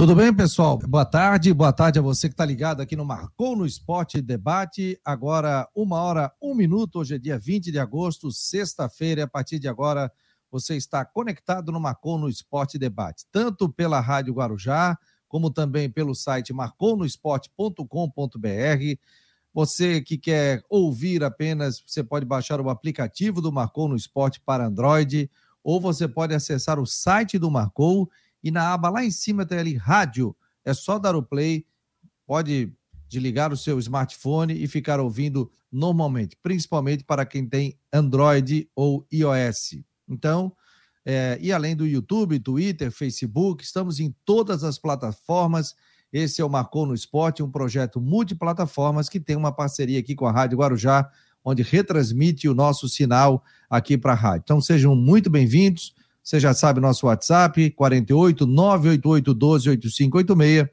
Tudo bem, pessoal? Boa tarde, boa tarde a você que está ligado aqui no Marcou no Esporte Debate. Agora, uma hora, um minuto. Hoje é dia 20 de agosto, sexta-feira. A partir de agora, você está conectado no Marcou no Esporte Debate, tanto pela Rádio Guarujá, como também pelo site marconosport.com.br. Você que quer ouvir apenas, você pode baixar o aplicativo do Marcou no Esporte para Android, ou você pode acessar o site do Marcou e na aba lá em cima tem ali rádio. É só dar o play, pode desligar o seu smartphone e ficar ouvindo normalmente, principalmente para quem tem Android ou iOS. Então, é, e além do YouTube, Twitter, Facebook, estamos em todas as plataformas. Esse é o Marcou no Esporte, um projeto multiplataformas que tem uma parceria aqui com a Rádio Guarujá, onde retransmite o nosso sinal aqui para a rádio. Então sejam muito bem-vindos. Você já sabe nosso WhatsApp, 48 988 12 8586.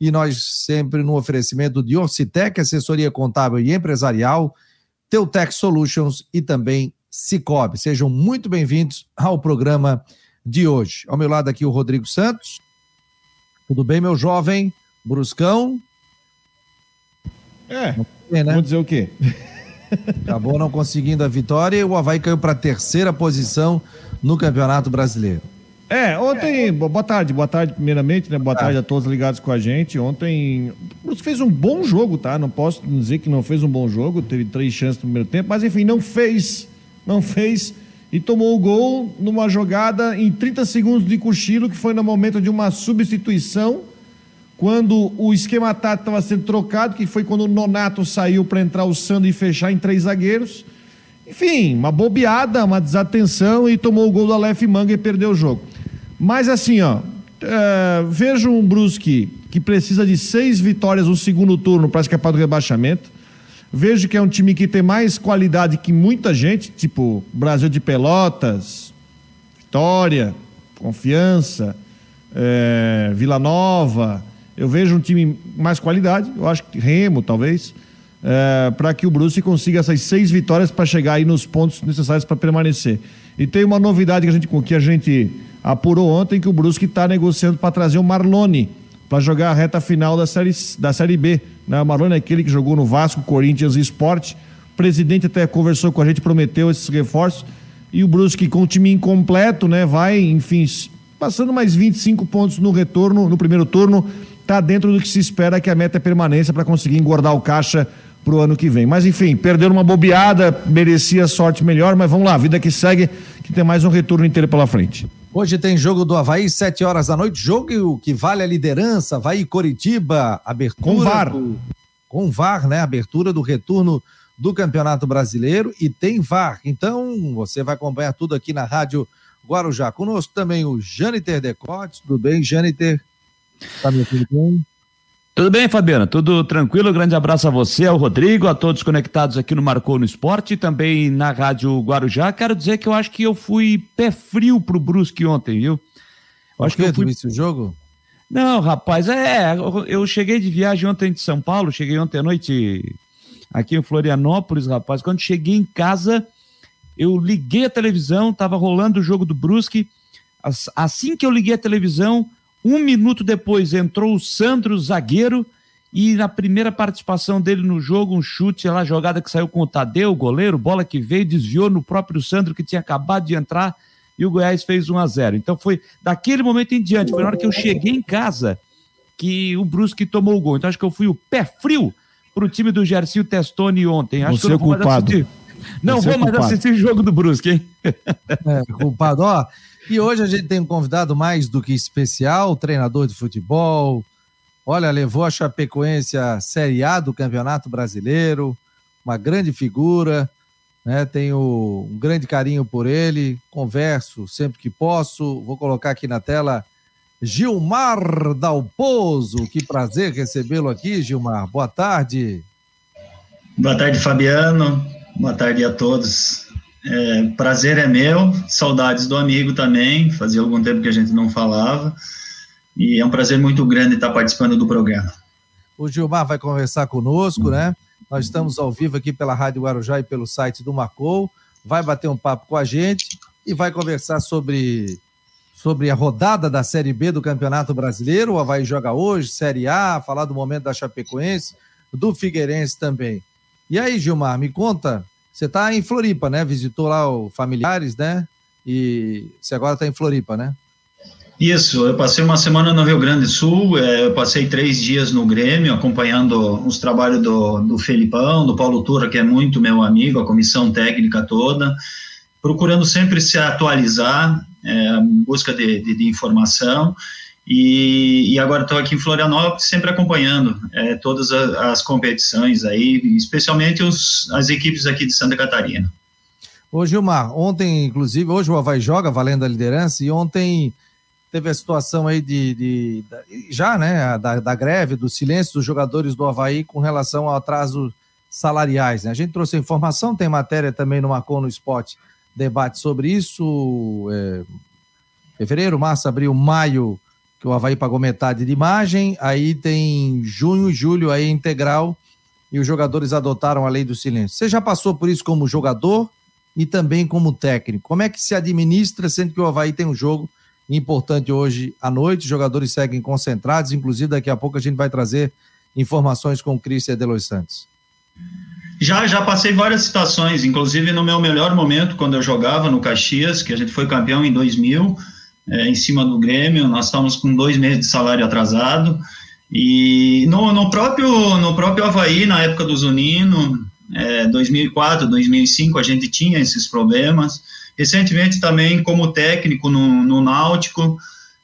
E nós sempre no oferecimento de Orcitec, assessoria contábil e empresarial, Teutec Solutions e também Cicobi. Sejam muito bem-vindos ao programa de hoje. Ao meu lado aqui o Rodrigo Santos. Tudo bem, meu jovem? Bruscão? É, é né? vou dizer o quê? Acabou não conseguindo a vitória e o Havaí caiu para a terceira posição no Campeonato Brasileiro. É, ontem, boa tarde, boa tarde primeiramente, né? Boa tarde a todos ligados com a gente. Ontem, o Brusque fez um bom jogo, tá? Não posso dizer que não fez um bom jogo, teve três chances no primeiro tempo, mas enfim, não fez, não fez e tomou o gol numa jogada em 30 segundos de cochilo, que foi no momento de uma substituição, quando o esquema tático estava sendo trocado, que foi quando o Nonato saiu para entrar o Sandro e fechar em três zagueiros. Enfim, uma bobeada, uma desatenção e tomou o gol do Aleph Manga e perdeu o jogo. Mas assim, ó, é, vejo um Brusque que precisa de seis vitórias no segundo turno para escapar do rebaixamento. Vejo que é um time que tem mais qualidade que muita gente, tipo Brasil de Pelotas, Vitória, Confiança, é, Vila Nova. Eu vejo um time mais qualidade, eu acho que Remo, talvez é, para que o Brusque consiga essas seis vitórias para chegar aí nos pontos necessários para permanecer. E tem uma novidade que a gente, que a gente apurou ontem, que o Brusque está negociando para trazer o Marlone para jogar a reta final da Série, da série B. Né? O Marlone é aquele que jogou no Vasco, Corinthians e Esporte. O presidente até conversou com a gente, prometeu esses reforços. E o Brusque, com o time incompleto, né, vai, enfim, passando mais 25 pontos no retorno, no primeiro turno, está dentro do que se espera que a meta é permanência para conseguir engordar o caixa para o ano que vem. Mas enfim, perderam uma bobeada, merecia sorte melhor, mas vamos lá, vida que segue, que tem mais um retorno inteiro pela frente. Hoje tem jogo do Havaí, 7 horas da noite, jogo que vale a liderança, Havaí Coritiba, abertura. Com VAR. Do, com VAR, né? Abertura do retorno do Campeonato Brasileiro e tem VAR. Então, você vai acompanhar tudo aqui na Rádio Guarujá. Conosco também o Jâniter Decotes. Tudo bem, Jâniter? Tá me ouvindo bem? Tudo bem, Fabiana? Tudo tranquilo? Grande abraço a você, ao Rodrigo, a todos conectados aqui no Marcou no Esporte e também na Rádio Guarujá. Quero dizer que eu acho que eu fui pé frio pro Brusque ontem, viu? Eu acho que eu fui... o jogo? Não, rapaz, é, eu cheguei de viagem ontem de São Paulo, cheguei ontem à noite aqui em Florianópolis, rapaz. Quando cheguei em casa, eu liguei a televisão, tava rolando o jogo do Brusque. Assim que eu liguei a televisão, um minuto depois entrou o Sandro, zagueiro, e na primeira participação dele no jogo, um chute lá, jogada que saiu com o Tadeu, goleiro, bola que veio, desviou no próprio Sandro, que tinha acabado de entrar, e o Goiás fez 1 a 0 Então foi daquele momento em diante, foi na hora que eu cheguei em casa que o Brusque tomou o gol. Então acho que eu fui o pé frio pro time do Gercio Testoni ontem. Acho Você que eu não vou culpado. mais assistir. Não Você vou mais assistir o jogo do Brusque, hein? É, culpado. Ó, e hoje a gente tem um convidado mais do que especial, treinador de futebol. Olha, levou a Chapecoense à Série A do Campeonato Brasileiro, uma grande figura, né? Tenho um grande carinho por ele, converso sempre que posso. Vou colocar aqui na tela Gilmar Dalpozo. Que prazer recebê-lo aqui, Gilmar. Boa tarde. Boa tarde, Fabiano. Boa tarde a todos. É, prazer é meu, saudades do amigo também, fazia algum tempo que a gente não falava, e é um prazer muito grande estar participando do programa. O Gilmar vai conversar conosco, né? Nós estamos ao vivo aqui pela Rádio Guarujá e pelo site do Marcou, vai bater um papo com a gente e vai conversar sobre sobre a rodada da Série B do Campeonato Brasileiro. O Havaí joga hoje, Série A, falar do momento da Chapecoense, do Figueirense também. E aí, Gilmar, me conta, você está em Floripa, né? Visitou lá os familiares, né? E você agora está em Floripa, né? Isso, eu passei uma semana no Rio Grande do Sul, é, eu passei três dias no Grêmio, acompanhando os trabalhos do, do Felipão, do Paulo Tura, que é muito meu amigo, a comissão técnica toda, procurando sempre se atualizar, é, busca de, de, de informação, e, e agora estou aqui em Florianópolis, sempre acompanhando é, todas as, as, competições aí, especialmente os, as equipes aqui de Santa Catarina. Ô Gilmar, ontem, inclusive, hoje o Havaí joga valendo a liderança, e ontem teve a situação aí de, de, de já, né, da, da, greve, do silêncio dos jogadores do Havaí com relação ao atraso salariais, né? A gente trouxe a informação, tem matéria também no Marcon no Esporte, debate sobre isso, é, fevereiro, março, abril, maio, que o Havaí pagou metade de imagem, aí tem junho, julho aí integral, e os jogadores adotaram a lei do silêncio. Você já passou por isso como jogador e também como técnico? Como é que se administra, sendo que o Havaí tem um jogo importante hoje à noite. Os jogadores seguem concentrados, inclusive daqui a pouco a gente vai trazer informações com o Cristian Delois Santos. Já, já passei várias situações, inclusive no meu melhor momento, quando eu jogava no Caxias, que a gente foi campeão em 2000, é, em cima do Grêmio, nós estávamos com dois meses de salário atrasado, e no, no, próprio, no próprio Havaí, na época do Zunino, é, 2004, 2005, a gente tinha esses problemas, Recentemente também como técnico no, no Náutico,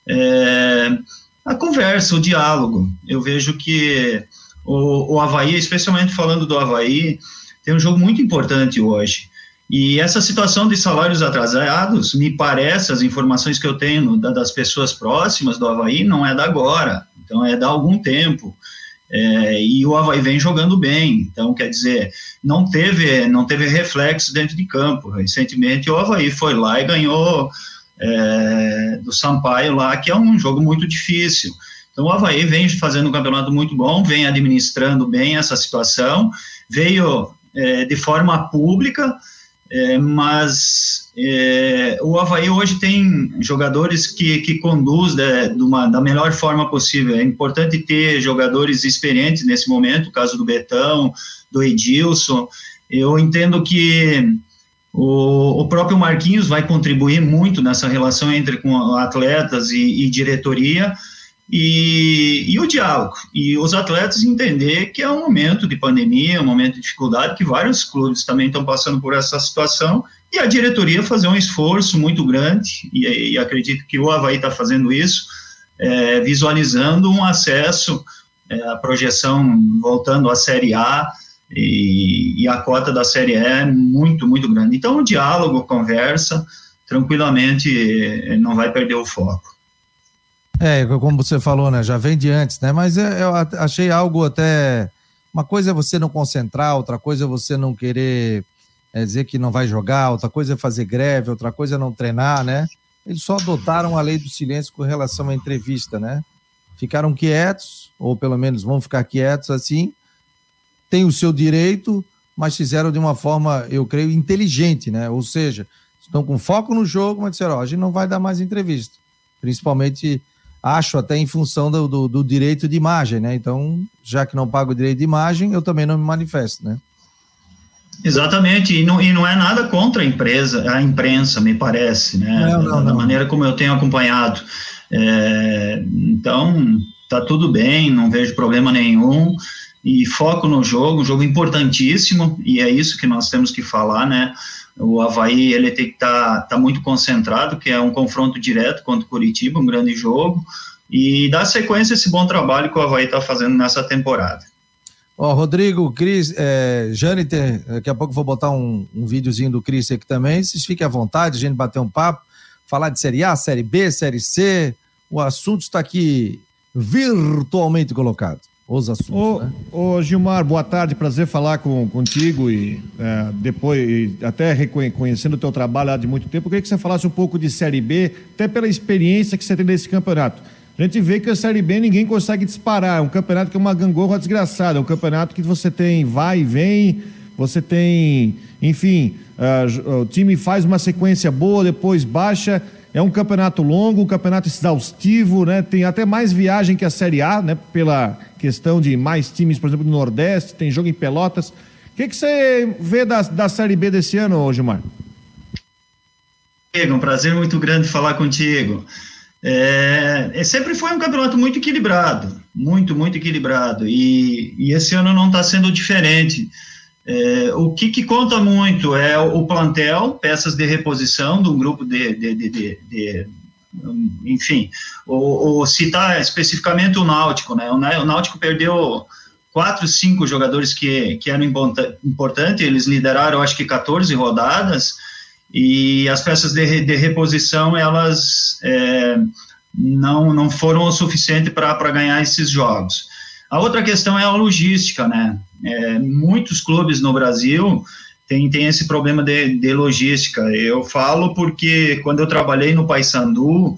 é, a conversa, o diálogo. Eu vejo que o, o Havaí, especialmente falando do Havaí, tem um jogo muito importante hoje. E essa situação de salários atrasados, me parece, as informações que eu tenho das pessoas próximas do Havaí, não é da agora, então é da algum tempo. É, e o Havaí vem jogando bem, então quer dizer, não teve, não teve reflexo dentro de campo. Recentemente o Havaí foi lá e ganhou é, do Sampaio lá, que é um jogo muito difícil. Então o Havaí vem fazendo um campeonato muito bom, vem administrando bem essa situação, veio é, de forma pública, é, mas é, o Havaí hoje tem jogadores que, que conduz né, uma, da melhor forma possível. É importante ter jogadores experientes nesse momento, o caso do Betão, do Edilson. Eu entendo que o, o próprio Marquinhos vai contribuir muito nessa relação entre com atletas e, e diretoria, e, e, o diálogo. E os atletas entender que é um momento de pandemia, um momento de dificuldade, que vários clubes também estão passando por essa situação, e a diretoria fazer um esforço muito grande, e, e acredito que o Havaí está fazendo isso, é, visualizando um acesso, é, a projeção voltando à Série A, e, e a cota da Série E é muito, muito grande. Então, o diálogo, conversa, tranquilamente não vai perder o foco. É, como você falou, né? Já vem de antes, né? Mas é, eu achei algo até. Uma coisa é você não concentrar, outra coisa é você não querer é, dizer que não vai jogar, outra coisa é fazer greve, outra coisa é não treinar, né? Eles só adotaram a lei do silêncio com relação à entrevista, né? Ficaram quietos, ou pelo menos vão ficar quietos assim, tem o seu direito, mas fizeram de uma forma, eu creio, inteligente, né? Ou seja, estão com foco no jogo, mas disseram, ó, a gente não vai dar mais entrevista. Principalmente acho até em função do, do, do, direito de imagem, né? Então, já que não pago o direito de imagem, eu também não me manifesto, né? Exatamente, e não, e não é nada contra a empresa, a imprensa, me parece, né? Não, não, da não. maneira como eu tenho acompanhado. É, então, tá tudo bem, não vejo problema nenhum. E foco no jogo, um jogo importantíssimo, e é isso que nós temos que falar, né? O Havaí ele tem que estar tá, tá muito concentrado, que é um confronto direto contra o Curitiba, um grande jogo, e dar sequência a esse bom trabalho que o Havaí está fazendo nessa temporada. Ó, oh, Rodrigo, Cris, é, Jâniter, daqui a pouco vou botar um, um videozinho do Cris aqui também. Vocês fiquem à vontade, a gente bater um papo, falar de Série A, Série B, Série C. O assunto está aqui virtualmente colocado os assuntos. Ô, né? ô, Gilmar, boa tarde, prazer falar com, contigo e é, depois, e até reconhecendo o teu trabalho há de muito tempo, eu queria que você falasse um pouco de Série B, até pela experiência que você tem nesse campeonato. A gente vê que a Série B ninguém consegue disparar, é um campeonato que é uma gangorra desgraçada, é um campeonato que você tem vai e vem, você tem, enfim, uh, o time faz uma sequência boa, depois baixa, É um campeonato longo, um campeonato exaustivo, né? Tem até mais viagem que a Série A, né? Pela questão de mais times, por exemplo, no Nordeste, tem jogo em Pelotas. O que, que você vê da, da Série B desse ano, Gilmar? Um prazer muito grande falar contigo. É, é, sempre foi um campeonato muito equilibrado, muito, muito equilibrado, e, e esse ano não está sendo diferente. É, o que, que, conta muito é o plantel, peças de reposição de um grupo de, de, de, de enfim, o, citar especificamente o Náutico, né? O Náutico perdeu quatro, cinco jogadores que, que eram importantes, eles lideraram, acho que 14 rodadas, e as peças de, de reposição, elas é, não, não foram o suficiente para ganhar esses jogos. A outra questão é a logística, né? É, muitos clubes no Brasil têm, têm esse problema de, de logística. Eu falo porque quando eu trabalhei no Paysandu,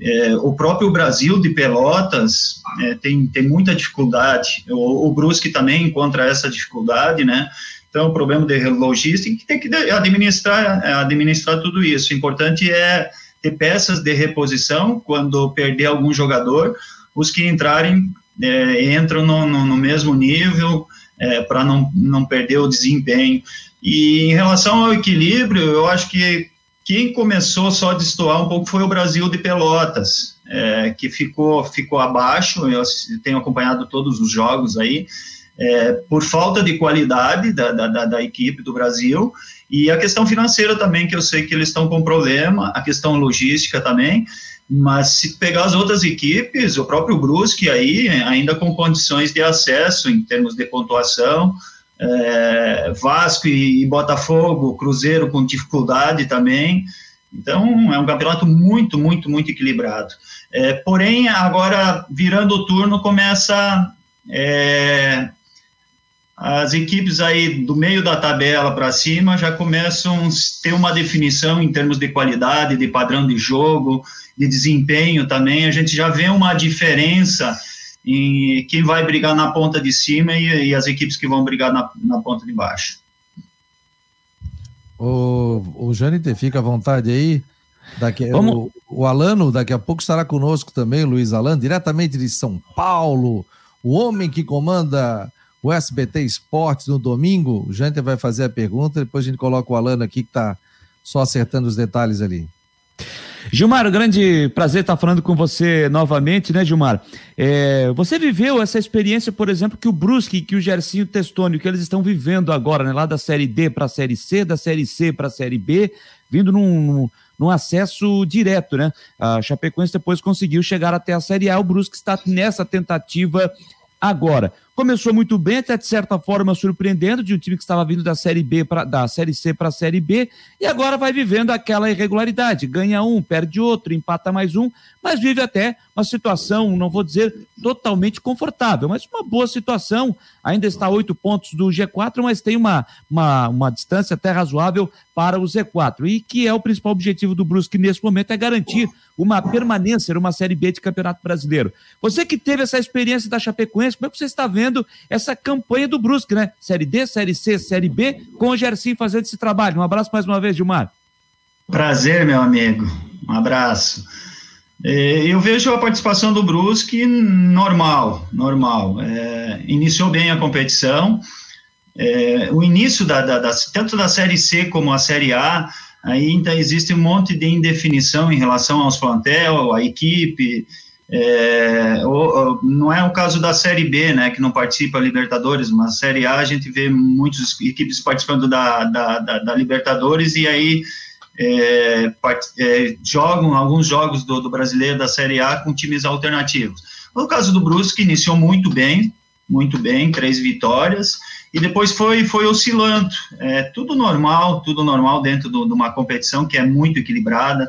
é, o próprio Brasil de Pelotas é, tem, tem muita dificuldade. O, o Brusque também encontra essa dificuldade, né? Então, o problema de logística que tem que administrar, administrar tudo isso. O importante é ter peças de reposição quando perder algum jogador, os que entrarem é, entram no, no, no, mesmo nível é, para não, não perder o desempenho. E em relação ao equilíbrio, eu acho que quem começou só a destoar um pouco foi o Brasil de Pelotas, é, que ficou, ficou abaixo. Eu tenho acompanhado todos os jogos aí, é, por falta de qualidade da, da, da, equipe do Brasil e a questão financeira também, que eu sei que eles estão com problema, a questão logística também. Mas se pegar as outras equipes, o próprio Brusque aí, ainda com condições de acesso em termos de pontuação, é, Vasco e, e, Botafogo, Cruzeiro com dificuldade também. Então, é um campeonato muito, muito, muito equilibrado. É, porém, agora, virando o turno, começa é, as equipes aí do meio da tabela para cima já começam a ter uma definição em termos de qualidade, de padrão de jogo, de desempenho também. A gente já vê uma diferença em quem vai brigar na ponta de cima e, e as equipes que vão brigar na, na ponta de baixo. O, o Janiter, fica à vontade aí. Daqui, Vamos... o, o Alano daqui a pouco estará conosco também, Luiz Alano, diretamente de São Paulo, o homem que comanda o SBT Esportes no domingo. O Janter vai fazer a pergunta, depois a gente coloca o Alano aqui que está só acertando os detalhes ali. Gilmar, grande prazer estar falando com você novamente, né, Gilmar? É, você viveu essa experiência, por exemplo, que o Brusque, que o Gercinho Testônio, que eles estão vivendo agora, né, lá da Série D para a Série C, da Série C para a Série B, vindo num, num, acesso direto, né? A Chapecoense depois conseguiu chegar até a Série A, o Brusque está nessa tentativa agora. Começou muito bem, até de certa forma surpreendendo, de um time que estava vindo da Série B para da Série C para a Série B, e agora vai vivendo aquela irregularidade. Ganha um, perde outro, empata mais um, mas vive até uma situação, não vou dizer totalmente confortável, mas uma boa situação. Ainda está a oito pontos do G4, mas tem uma, uma, uma distância até razoável para o Z4. E que é o principal objetivo do Brusque nesse momento é garantir uma permanência numa Série B de Campeonato Brasileiro. Você que teve essa experiência da Chapecoense, como é que você está vendo essa campanha do Brusque, né? Série D, Série C, Série B, com o Gersim fazendo esse trabalho. Um abraço mais uma vez, Gilmar. Prazer, meu amigo. Um abraço. É, eu vejo a participação do Brusque normal, normal. É, iniciou bem a competição. É, o início da, da, da, tanto da Série C como a Série A ainda existe um monte de indefinição em relação aos plantel, a equipe. É, não é o caso da Série B, né, que não participa da Libertadores, mas a Série A a gente vê muitas equipes participando da, da, da, da Libertadores e aí é, part, é, jogam alguns jogos do, do, brasileiro da Série A com times alternativos. No caso do Brusque, iniciou muito bem, muito bem, três vitórias, e depois foi, foi oscilando. É tudo normal, tudo normal dentro de uma competição que é muito equilibrada,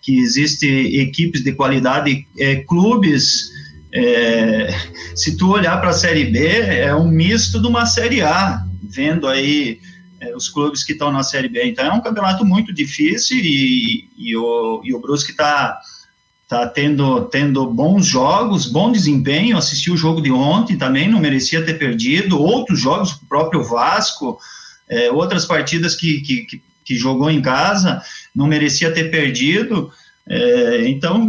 que existe equipes de qualidade, é, clubes. É, se tu olhar para a Série B, é um misto de uma Série A, vendo aí é, os clubes que estão na Série B. Então é um campeonato muito difícil e, e o, e o Brusque está tá tendo, tendo bons jogos, bom desempenho. Assisti o jogo de ontem também, não merecia ter perdido. Outros jogos, o próprio Vasco, é, outras partidas que, que, que, jogou em casa, não merecia ter perdido. É, então,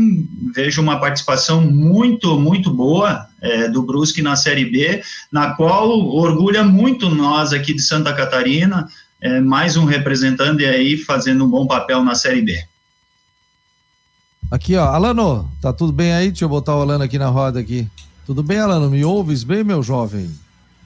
vejo uma participação muito, muito boa é, do Brusque na Série B, na qual orgulha muito nós aqui de Santa Catarina, é, mais um representante aí fazendo um bom papel na Série B. Aqui, ó, Alano, tá tudo bem aí? Deixa eu botar o Alano aqui na roda aqui. Tudo bem, Alano? Me ouves bem, meu jovem?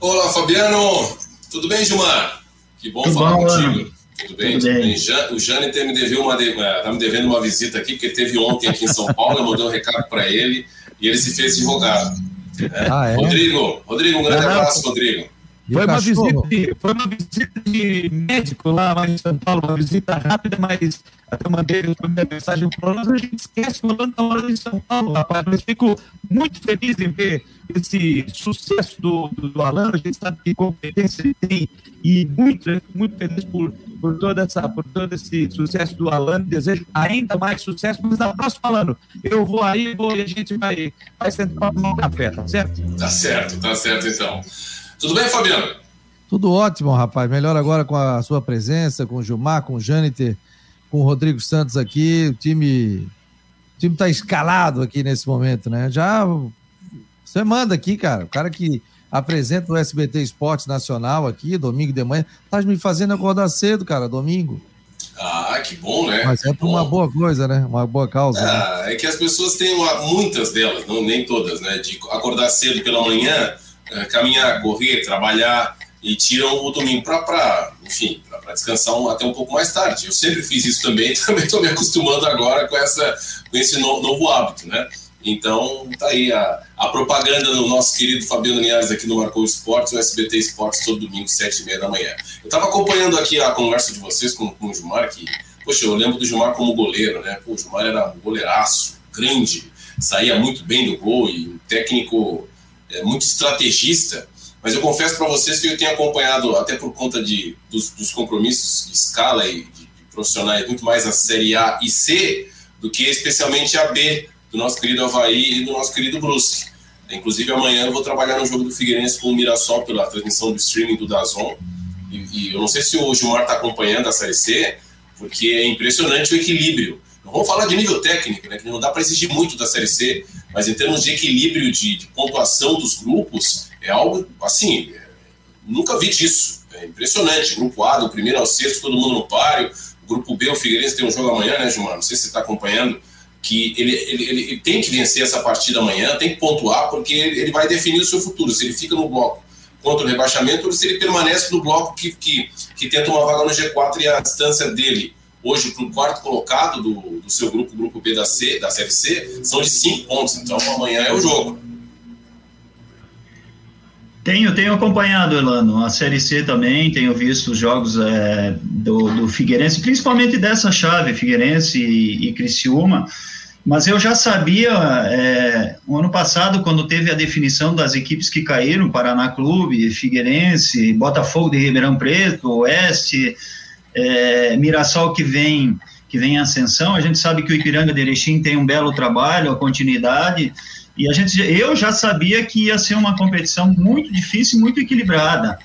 Olá, Fabiano. Tudo bem, Gilmar? Que bom tudo falar bom, contigo. Alano. Tudo bem? Tudo bem. O Jâniter me deveu uma, eh, tá me devendo uma visita aqui, porque teve ontem aqui em São Paulo, eu mandei um recado para ele e ele se fez advogado. Né? Ah, é? Rodrigo, Rodrigo, um grande abraço, Rodrigo. Foi uma, visita de, foi uma visita de médico lá, lá em São Paulo, uma visita rápida, mas até mandei a minha mensagem para nós, a gente esquece falando da hora de São Paulo, rapaz. Mas fico muito feliz em ver esse sucesso do, do, do Alan, a gente sabe que competência ele tem, e muito, muito feliz por, por, toda essa, por todo esse sucesso do Alan, desejo ainda mais sucesso, mas na próxima ano eu vou aí vou, e a gente vai, vai sentar para tomar um café, tá certo? Tá certo, tá certo então. Tudo bem, Fabiano? Tudo ótimo, rapaz. Melhor agora com a sua presença, com o Gilmar, com o Jâniter, com o Rodrigo Santos aqui. O time, o time tá escalado aqui nesse momento, né? Já você manda aqui, cara. O cara que apresenta o SBT Esportes Nacional aqui, domingo de manhã, tá me fazendo acordar cedo, cara, domingo. Ah, que bom, né? Mas é por uma boa coisa, né? Uma boa causa. Ah, né? É que as pessoas têm uma, muitas delas, não, nem todas, né? De acordar cedo pela manhã caminhar, correr, trabalhar e tiram o domingo para, enfim, para descansar até um pouco mais tarde. Eu sempre fiz isso também, também estou me acostumando agora com, essa, com esse no, novo hábito, né? Então, tá aí a, a propaganda do nosso querido Fabiano Linhares aqui no Marcou Esportes, o SBT Esportes, todo domingo, sete e meia da manhã. Eu estava acompanhando aqui a conversa de vocês com, com o Gilmar, que, poxa, eu lembro do Gilmar como goleiro, né? Pô, o Gilmar era um goleiraço, grande, saía muito bem do gol e um técnico é, muito estrategista, mas eu confesso para vocês que eu tenho acompanhado, até por conta de, dos, dos compromissos de escala e de, de, profissionais, muito mais a Série A e C do que especialmente a B do nosso querido Havaí e do nosso querido Brusque. Inclusive, amanhã eu vou trabalhar no jogo do Figueirense com o Mirassol pela transmissão do streaming do Dazon. E, e eu não sei se o Gilmar está acompanhando a Série C, porque é impressionante o equilíbrio. Vamos falar de nível técnico, né, que não dá para exigir muito da Série C, mas em termos de equilíbrio de, de pontuação dos grupos, é algo assim, é, nunca vi disso. É impressionante. Grupo A, do primeiro ao sexto, todo mundo no páreo. Grupo B, o Figueirense tem um jogo amanhã, né, Gilmar? Não sei se você está acompanhando. Que ele, ele, ele, tem que vencer essa partida amanhã, tem que pontuar, porque ele, ele vai definir o seu futuro. Se ele fica no bloco contra o rebaixamento ou se ele permanece no bloco que, que, que tenta uma vaga no G4 e a distância dele hoje para o quarto colocado do, do seu grupo, grupo B da, C, da Série C, são de cinco pontos. Então amanhã é o jogo. Tenho, tenho acompanhado, Elano, a Série C também, tenho visto os jogos é, do, do Figueirense, principalmente dessa chave, Figueirense e, e Criciúma, mas eu já sabia, é, o ano passado, quando teve a definição das equipes que caíram, Paraná Clube, Figueirense, Botafogo de Ribeirão Preto, Oeste, é, Mirassol que vem que vem em ascensão, a gente sabe que o Ipiranga de Erechim tem um belo trabalho, a continuidade, e a gente, eu já sabia que ia ser uma competição muito difícil, muito equilibrada,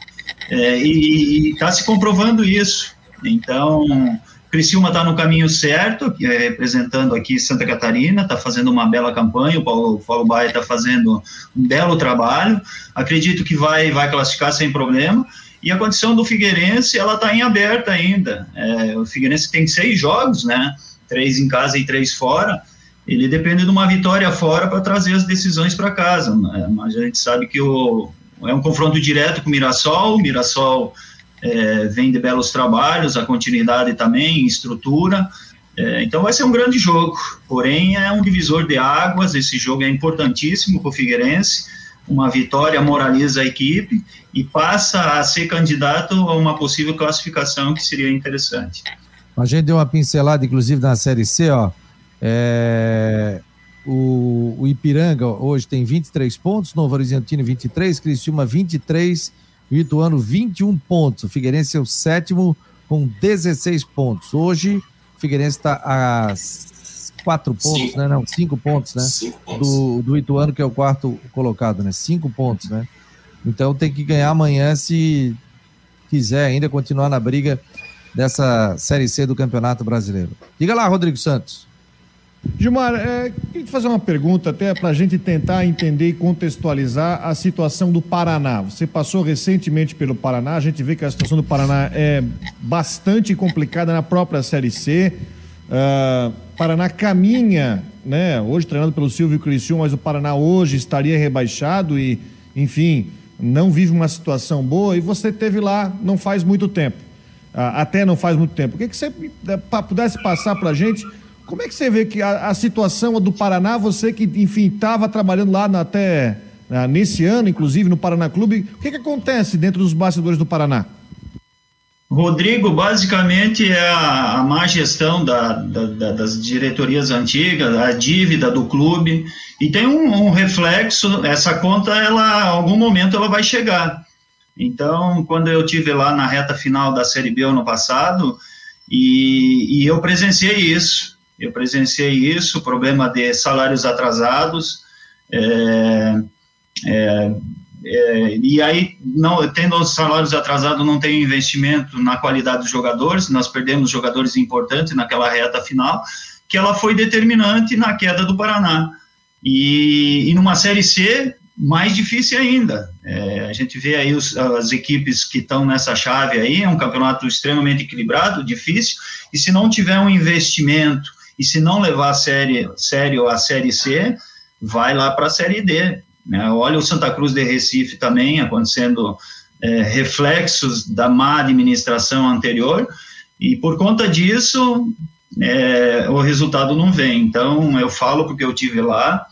é, e está se comprovando isso. Então, Criciúma está no caminho certo, é, representando aqui Santa Catarina, está fazendo uma bela campanha, o Paulo, Paulo Baia está fazendo um belo trabalho, acredito que vai, vai classificar sem problema, e a condição do Figueirense, ela está em aberta ainda. É, o Figueirense tem seis jogos, né? Três em casa e três fora. Ele depende de uma vitória fora para trazer as decisões para casa. Mas a gente sabe que o, é um confronto direto com o Mirassol. O Mirassol é, vem de belos trabalhos, a continuidade também, estrutura. É, então vai ser um grande jogo. Porém, é um divisor de águas. Esse jogo é importantíssimo para o Figueirense uma vitória moraliza a equipe e passa a ser candidato a uma possível classificação que seria interessante. A gente deu uma pincelada, inclusive, na Série C, ó. É... O, o, Ipiranga hoje tem 23 pontos, Novo Horizontino 23, Criciúma 23, o Ituano 21 pontos. O Figueirense é o sétimo com 16 pontos. Hoje, o Figueirense está a quatro pontos, cinco. né? Não, cinco pontos, né? Cinco pontos. Do, do Ituano, que é o quarto colocado, né? Cinco pontos, né? Então tem que ganhar amanhã se quiser ainda continuar na briga dessa Série C do Campeonato Brasileiro. Diga lá, Rodrigo Santos. Gilmar, é, queria te fazer uma pergunta até para a gente tentar entender e contextualizar a situação do Paraná. Você passou recentemente pelo Paraná, a gente vê que a situação do Paraná é bastante complicada na própria Série C. Uh, Paraná caminha, né? Hoje treinado pelo Silvio Criciúma, mas o Paraná hoje estaria rebaixado e, enfim, não vive uma situação boa. E você teve lá não faz muito tempo, uh, até não faz muito tempo. O que, que você eh, pudesse passar para a gente? Como é que você vê que a, a situação do Paraná, você que, enfim, estava trabalhando lá na, até na, nesse ano, inclusive no Paraná Clube, o que, que acontece dentro dos bastidores do Paraná? Rodrigo, basicamente é a, a má gestão da, da, da, das diretorias antigas, a dívida do clube, e tem um, um, reflexo, essa conta, ela, algum momento ela vai chegar. Então, quando eu tive lá na reta final da Série B ano passado, e, e eu presenciei isso, eu presenciei isso, problema de salários atrasados, é, é, é, e aí, não, tendo os salários atrasados, não tem investimento na qualidade dos jogadores, nós perdemos jogadores importantes naquela reta final, que ela foi determinante na queda do Paraná. E, e numa Série C, mais difícil ainda. É, a gente vê aí os, as equipes que estão nessa chave aí, é um campeonato extremamente equilibrado, difícil, e se não tiver um investimento e se não levar a série, sério a Série C, vai lá para a Série D. Né? Olha o Santa Cruz de Recife também acontecendo é, reflexos da má administração anterior, e por conta disso, é, o resultado não vem. Então, eu falo porque eu tive lá,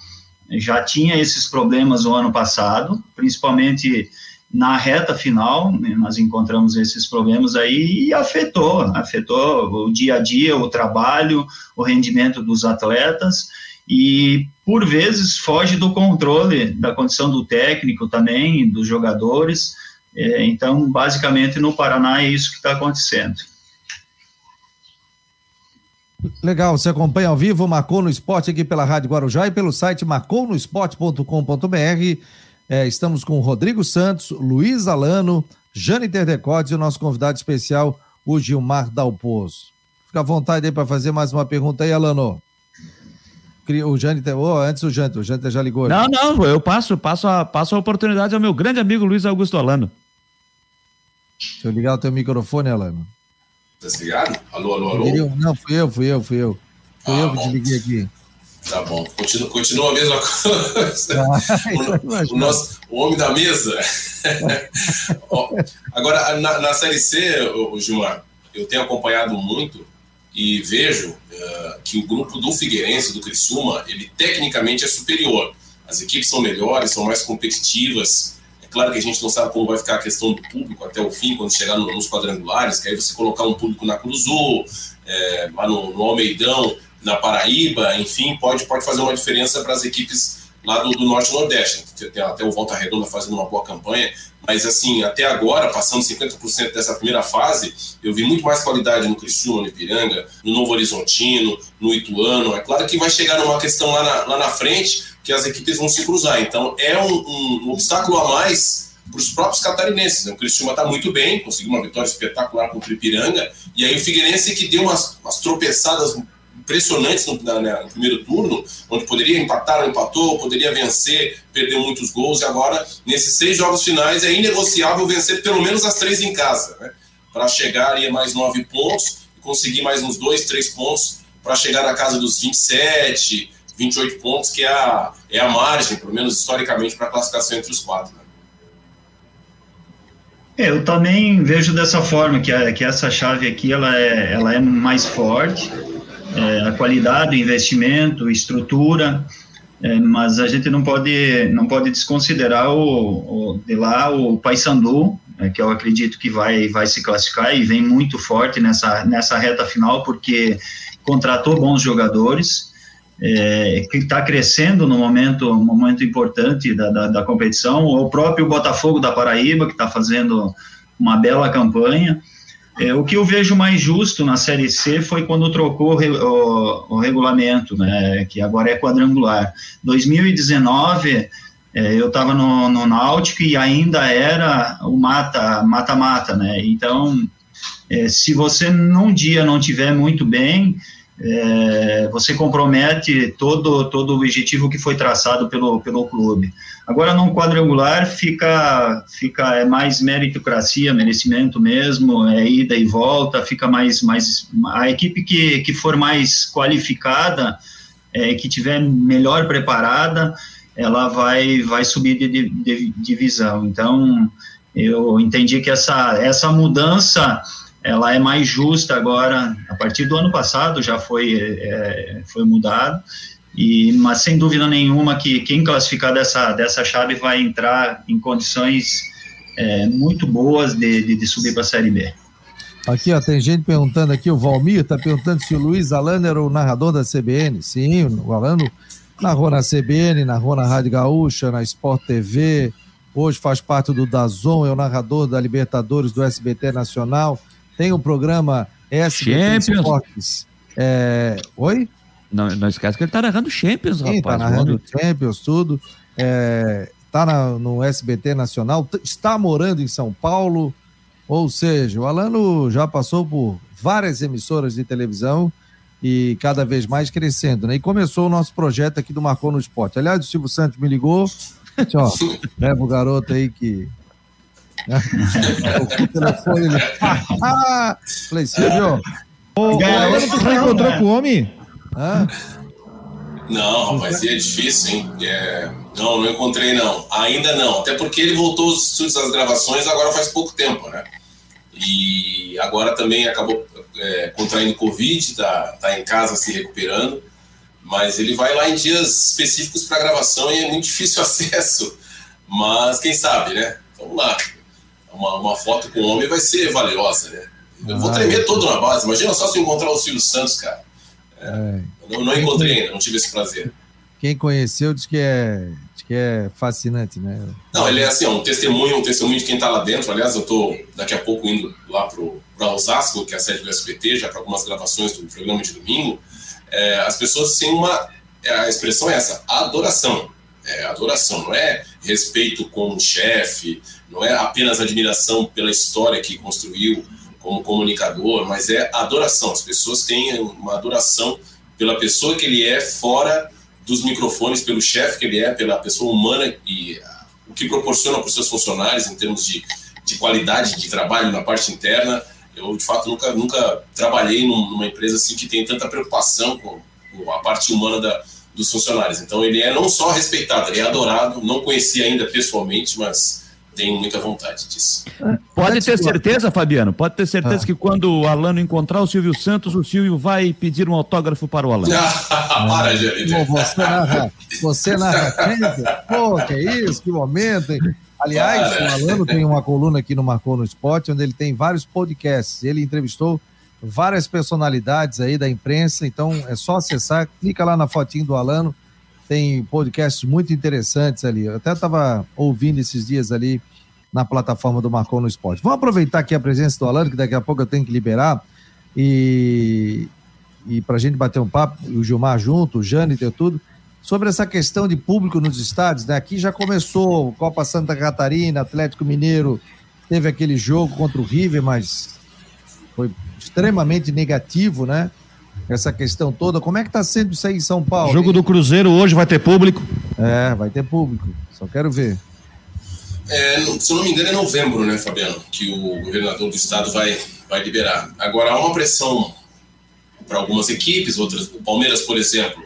já tinha esses problemas o ano passado, principalmente na reta final, né, nós encontramos esses problemas aí e afetou, afetou o dia a dia, o trabalho, o rendimento dos atletas e por vezes foge do controle da condição do técnico também, dos jogadores. É, então, basicamente no Paraná é isso que está acontecendo. Legal, você acompanha ao vivo, Marcou no Esporte aqui pela Rádio Guarujá e pelo site marconosport.com.br é, estamos com Rodrigo Santos, Luiz Alano, Jane Terdecotes e o nosso convidado especial, o Gilmar Dalpozo. Fica à vontade aí para fazer mais uma pergunta aí, Alano. O Jâniter, oh, antes o Jâniter, o Jâniter já ligou. Não, não, eu passo, passo, a, passo a oportunidade ao meu grande amigo Luiz Augusto Alano. Deixa eu ligar o teu microfone, Alano. Tá desligado? Alô, alô, alô? Não, fui eu, fui eu, fui eu. Fui ah, eu que te liguei aqui. Tá bom. Continua, continua a mesma coisa. o, o, nosso, o homem da mesa. Ó, agora, na, na Série C, o, Gilmar, eu tenho acompanhado muito e vejo uh, que o grupo do Figueirense, do Criciúma, ele tecnicamente é superior. As equipes são melhores, são mais competitivas. É claro que a gente não sabe como vai ficar a questão do público até o fim, quando chegar no, nos quadrangulares, que aí você colocar um público na Cruzul, é, lá no, no Almeidão, na Paraíba, enfim, pode, pode fazer uma diferença para as equipes lá do, do Norte e Nordeste. Tem até o Volta Redonda fazendo uma boa campanha, mas assim, até agora, passando 50% dessa primeira fase, eu vi muito mais qualidade no Criciúma, no Ipiranga, no Novo Horizontino, no Ituano. É claro que vai chegar numa questão lá na, lá na frente que as equipes vão se cruzar. Então, é um, um, um obstáculo a mais para os próprios catarinenses. Né? O Criciúma está muito bem, conseguiu uma vitória espetacular contra o Ipiranga, e aí o Figueirense que deu umas, umas tropeçadas impressionantes no, na, no, primeiro turno, onde poderia empatar, empatou, poderia vencer, perdeu muitos gols, e agora, nesses seis jogos finais, é inegociável vencer pelo menos as três em casa, né? Para chegar ali a mais nove pontos e conseguir mais uns dois, três pontos para chegar na casa dos 27, 28 pontos, que é a, é a margem, pelo menos historicamente, para a classificação entre os quatro. Né? É, eu também vejo dessa forma, que, a, que essa chave aqui ela é, ela é mais forte, é, a qualidade, investimento, estrutura, é, mas a gente não pode não pode desconsiderar o, o de lá o Paysandu, é, que eu acredito que vai vai se classificar e vem muito forte nessa nessa reta final porque contratou bons jogadores, é, que está crescendo no momento um momento importante da, da, da competição, o próprio Botafogo da Paraíba que está fazendo uma bela campanha. É, o que eu vejo mais justo na Série C foi quando trocou o, o, o regulamento, né, que agora é quadrangular. 2019, é, eu estava no, no Náutico e ainda era o mata-mata, né? Então, é, se você num dia não tiver muito bem, é, você compromete todo, todo o objetivo que foi traçado pelo, pelo clube. Agora, num quadrangular, fica, fica é mais meritocracia, merecimento mesmo, é ida e volta, fica mais, mais a equipe que, que for mais qualificada, é, que tiver melhor preparada, ela vai, vai subir de, de, divisão. Então, eu entendi que essa, essa mudança ela é mais justa agora, a partir do ano passado já foi, é, foi mudado, e, mas sem dúvida nenhuma que quem classificar dessa, dessa chave vai entrar em condições é, muito boas de, de, de subir para a Série B. Aqui, ó, tem gente perguntando aqui, o Valmir está perguntando se o Luiz Alano era o narrador da CBN. Sim, o Alano narrou na CBN, narrou na Rádio Gaúcha, na Sport TV, hoje faz parte do Dazon, é o narrador da Libertadores do SBT Nacional. Tem o programa SBT Champions. Esportes. É... Oi? Não, não esquece que ele tá narrando Champions, Sim, rapaz. tá narrando Champions, tudo. É... Tá na- no SBT Nacional, está morando em São Paulo. Ou seja, o Alano já passou por várias emissoras de televisão e cada vez mais crescendo, né? E começou o nosso projeto aqui do Marcou no Esporte. Aliás, o Silvio Santos me ligou. Disse, ó, leva o garoto aí que. Né? o telefone ele. Falei, Silvio, Ô, Galera, já encontrou com o homem? hã? Não, rapaz, e é difícil, hein? É, Não, não encontrei, não. Ainda não. Até porque ele voltou aos estúdios das gravações agora faz pouco tempo, né? E agora também acabou é, contraindo Covid, tá, tá em casa se recuperando. Mas ele vai lá em dias específicos para gravação e é muito difícil o acesso. Mas quem sabe, né? Vamos lá. Uma, uma foto com o homem vai ser valiosa, né? Eu vou tremer todo na base. Imagina só se eu encontrar o Silvio Santos, cara. É. Eu não, não encontrei ainda, não tive esse prazer. Quem conheceu diz que é, diz que é fascinante, né? Não, ele é assim, ó, um testemunho, um testemunho de quem está lá dentro. Aliás, eu estou daqui a pouco indo lá para Osasco, que é a sede do SBT, já para algumas gravações do programa de domingo. É, as pessoas têm uma. é, A expressão é essa, adoração. É adoração, não é respeito com o chefe, não é apenas admiração pela história que construiu como comunicador, mas é adoração. As pessoas têm uma adoração pela pessoa que ele é fora dos microfones, pelo chefe que ele é, pela pessoa humana e ah, o que proporciona para os seus funcionários em termos de, de qualidade de trabalho na parte interna. Eu, de fato, nunca, nunca trabalhei num- numa empresa assim que tem tanta preocupação com a parte humana da, dos funcionários. Então, ele é não só respeitado, ele é adorado. Não conheci ainda pessoalmente, mas tenho muita vontade disso. Pode ter certeza, Fabiano, pode ter certeza Ah. que quando o Alano encontrar o Silvio Santos, o Silvio vai pedir um autógrafo para o Alano. Para, Jerry. Pô, você narra, você narra? Pô, que isso, que momento, hein? Aliás, o Alano tem uma coluna aqui no Marcou no Esporte, onde ele tem vários podcasts. Ele entrevistou várias personalidades aí da imprensa, então é só acessar, clica lá na fotinho do Alano, tem podcasts muito interessantes ali. Eu até estava ouvindo esses dias ali na plataforma do Marcou no Esporte. Vamos aproveitar aqui a presença do Alano, que daqui a pouco eu tenho que liberar, e, e para a gente bater um papo, e o Gilmar junto, o Jâniter, tudo, sobre essa questão de público nos estádios, né? Aqui já começou Copa Santa Catarina, Atlético Mineiro, teve aquele jogo contra o River, mas foi extremamente negativo, né? Essa questão toda. Como é que tá sendo isso aí em São Paulo? Jogo hein? do Cruzeiro hoje vai ter público. É, vai ter público. Só quero ver. É, se eu não me engano, é novembro, né, Fabiano? Que o governador do estado vai, vai liberar. Agora, há uma pressão para algumas equipes, outras. O Palmeiras, por exemplo,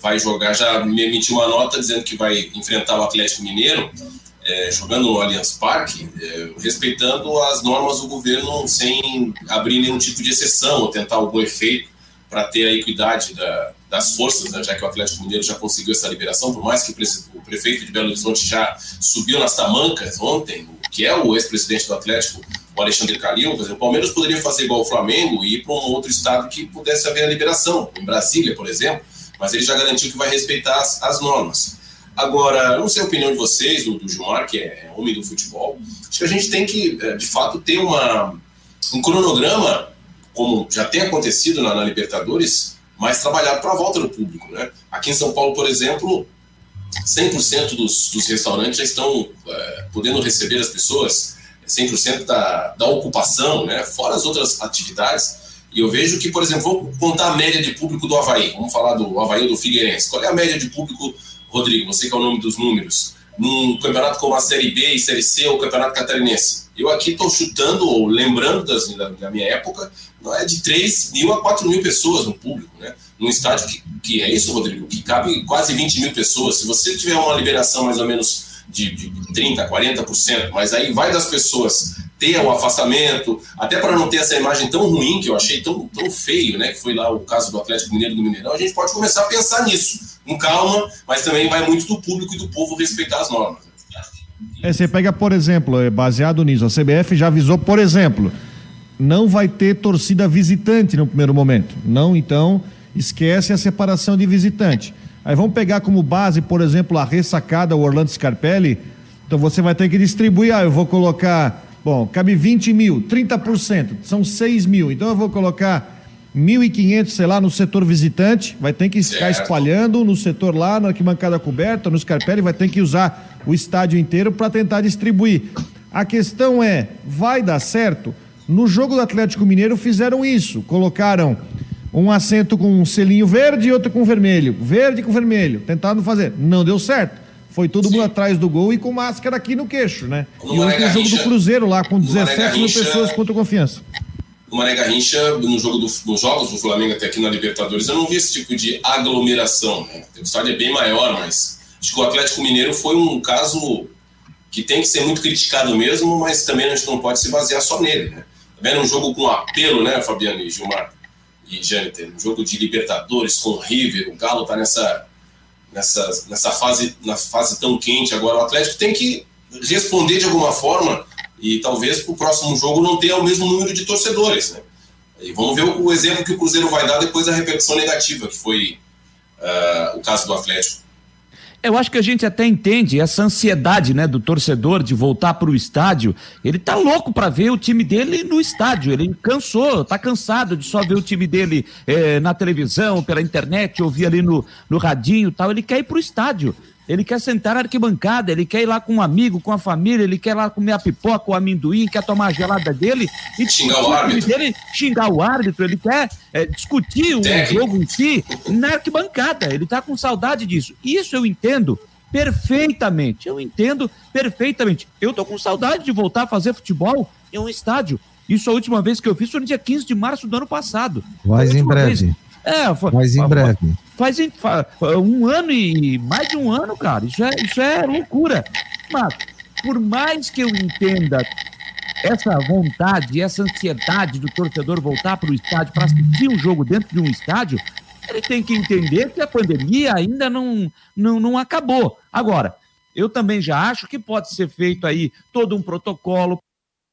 vai jogar, já me emitiu uma nota dizendo que vai enfrentar o Atlético Mineiro, é, jogando no Allianz Parque, é, respeitando as normas do governo sem abrir nenhum tipo de exceção ou tentar algum efeito para ter a equidade da- das forças, né, já que o Atlético Mineiro já conseguiu essa liberação, por mais que o, prefeito de Belo Horizonte já subiu nas tamancas ontem, que é o ex-presidente do Atlético, o Alexandre Calil, o Palmeiras poderia fazer igual o Flamengo e ir para um outro estado que pudesse haver a liberação, em Brasília, por exemplo, mas ele já garantiu que vai respeitar as, as normas. Agora, não sei a opinião de vocês, do, do Gilmar, que é homem do futebol, acho que a gente tem que, eh, de fato, ter uma, um cronograma, como já tem acontecido na, na Libertadores, mais trabalhado para a volta do público. Né? Aqui em São Paulo, por exemplo, 100% dos, dos restaurantes já estão eh, podendo receber as pessoas, 100% da, da ocupação, né? fora as outras atividades. E eu vejo que, por exemplo, vou contar a média de público do Havaí. Vamos falar do Havaí ou do Figueirense. Qual é a média de público, Rodrigo? Você que é o nome dos números. Num campeonato como a Série B e Série C ou Campeonato Catarinense. Eu aqui estou chutando, ou lembrando das, da, da, minha época, é de 3 mil a 4 mil pessoas no público, né? Num estádio que, que é isso, Rodrigo, que cabe quase 20 mil pessoas. Se você tiver uma liberação mais ou menos de, de 30%, 40%, mas aí vai das pessoas ter o afastamento, até para não ter essa imagem tão ruim que eu achei tão, tão feio, né? Que foi lá o caso do Atlético Mineiro do Mineirão, a gente pode começar a pensar nisso, com calma, mas também vai muito do público e do povo respeitar as normas. É, você pega, por exemplo, é, baseado nisso, a CBF já avisou, por exemplo, não vai ter torcida visitante no primeiro momento. Não, então, esquece a separação de visitante. Aí vamos pegar como base, por exemplo, a ressacada o Orlando Scarpelli. Então você vai ter que distribuir, ah, eu vou colocar, bom, cabe 20 mil, 30%, são 6 mil. Então eu vou colocar 1.500, sei lá, no setor visitante, vai ter que ficar espalhando no setor lá, na arquibancada coberta, no Scarpelli, vai ter que usar o estádio inteiro para tentar distribuir. A questão é, vai dar certo? No jogo do Atlético Mineiro fizeram isso, colocaram um assento com um selinho verde e outro com vermelho, verde com vermelho, tentaram fazer, não deu certo. Foi todo Sim. mundo atrás do gol e com máscara aqui no queixo, né? No e ontem o jogo do Cruzeiro lá, com 17 mil pessoas contra confiança. No Mané Garrincha, no jogo do, nos jogos do Flamengo até aqui na Libertadores, eu não vi esse tipo de aglomeração. Né? O estádio é bem maior, mas acho que o Atlético Mineiro foi um caso que tem que ser muito criticado mesmo, mas também a gente não pode se basear só nele. Né? Também era um jogo com apelo, né, Fabiano e Gilmar e Jâniter? Um jogo de Libertadores com o River, o Galo está nessa, nessa, nessa fase, na fase tão quente agora. O Atlético tem que responder de alguma forma e talvez para o próximo jogo não tenha o mesmo número de torcedores. Né? E vamos ver o, exemplo que o Cruzeiro vai dar depois da repercussão negativa, que foi uh, o caso do Atlético. Eu acho que a gente até entende essa ansiedade, né, do torcedor de voltar para o estádio. Ele tá louco para ver o time dele no estádio. Ele cansou, tá cansado de só ver o time dele eh, na televisão, pela internet, ouvir ali no, no radinho, tal. Ele quer ir para o estádio. Ele quer sentar na arquibancada, ele quer ir lá com um amigo, com a família, ele quer ir lá comer a pipoca, o amendoim, quer tomar a gelada dele e xingar o árbitro. Dele, xingar o árbitro, ele quer é, discutir o jogo em si na arquibancada. Ele está com saudade disso. Isso eu entendo perfeitamente. Eu entendo perfeitamente. Eu tô com saudade de voltar a fazer futebol em um estádio. Isso a última vez que eu fiz foi no dia 15 de março do ano passado. Mas em breve. Vez. É, foi, Mas em breve. Faz, faz, um ano e mais de um ano, cara. Isso é, isso é loucura. Mas, por mais que eu entenda essa vontade, essa ansiedade do torcedor voltar para o estádio para assistir um jogo dentro de um estádio, ele tem que entender que a pandemia ainda não, não, não acabou. Agora, eu também já acho que pode ser feito aí todo um protocolo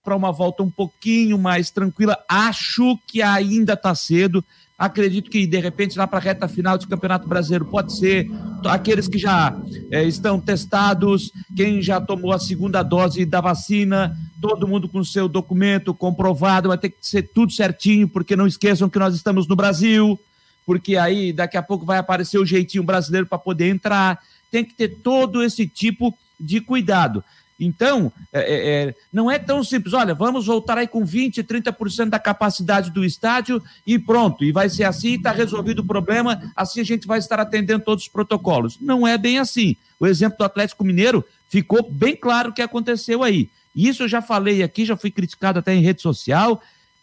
para uma volta um pouquinho mais tranquila. Acho que ainda está cedo. Acredito que, de repente, lá para a reta final do Campeonato Brasileiro, pode ser aqueles que já é, estão testados, quem já tomou a segunda dose da vacina, todo mundo com seu documento comprovado, vai ter que ser tudo certinho, porque não esqueçam que nós estamos no Brasil, porque aí daqui a pouco vai aparecer o jeitinho brasileiro para poder entrar. Tem que ter todo esse tipo de cuidado. Então, é, é, é, não é tão simples. Olha, vamos voltar aí com 20%, 30% da capacidade do estádio e pronto. E vai ser assim, está resolvido o problema, assim a gente vai estar atendendo todos os protocolos. Não é bem assim. O exemplo do Atlético Mineiro ficou bem claro o que aconteceu aí. Isso eu já falei aqui, já fui criticado até em rede social.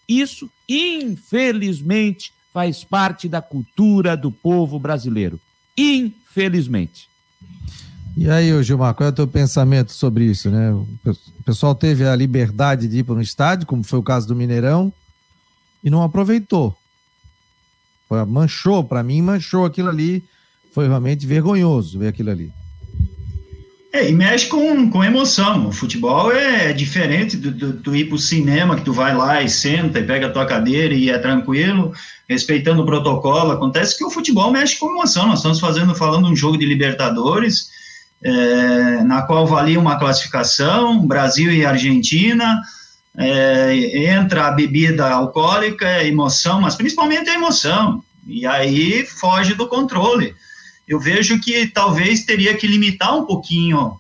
Isso, infelizmente, faz parte da cultura do povo brasileiro. Infelizmente. E aí, Gilmar, qual é o teu pensamento sobre isso, né? O pessoal teve a liberdade de ir para um estádio, como foi o caso do Mineirão, e não aproveitou. Manchou, para mim, manchou aquilo ali. Foi realmente vergonhoso ver aquilo ali. É, e mexe com, com emoção. O futebol é diferente do, do, do ir para o cinema, que tu vai lá e senta e pega a tua cadeira e é tranquilo, respeitando o protocolo. Acontece que o futebol mexe com emoção. Nós estamos fazendo, falando um jogo de Libertadores, é, na qual valia uma classificação, Brasil e Argentina, é, entra a bebida alcoólica, a emoção, mas principalmente a emoção, e aí foge do controle. Eu vejo que talvez teria que limitar um pouquinho,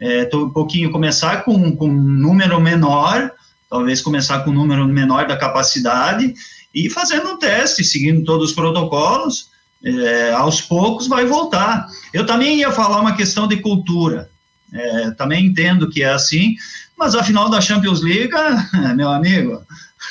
é, um pouquinho, começar com, com um número menor, talvez começar com um número menor da capacidade e fazendo um teste, seguindo todos os protocolos, é, aos poucos vai voltar. Eu também ia falar uma questão de cultura, é, também entendo que é assim, mas a final da Champions League, meu amigo,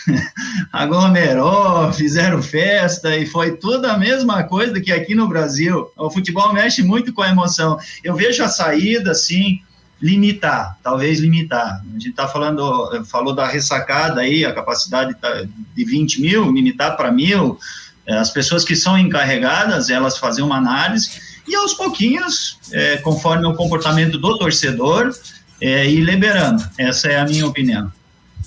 aglomerou, fizeram festa e foi tudo a mesma coisa que aqui no Brasil. O futebol mexe muito com a emoção. Eu vejo a saída, assim, limitar, talvez limitar. A gente está falando, falou da ressacada aí, a capacidade tá de 20 mil, limitar para mil. É, as pessoas que são encarregadas, elas fazem uma análise e aos pouquinhos, é, conforme o comportamento do torcedor, é, ir liberando. Essa é a minha opinião.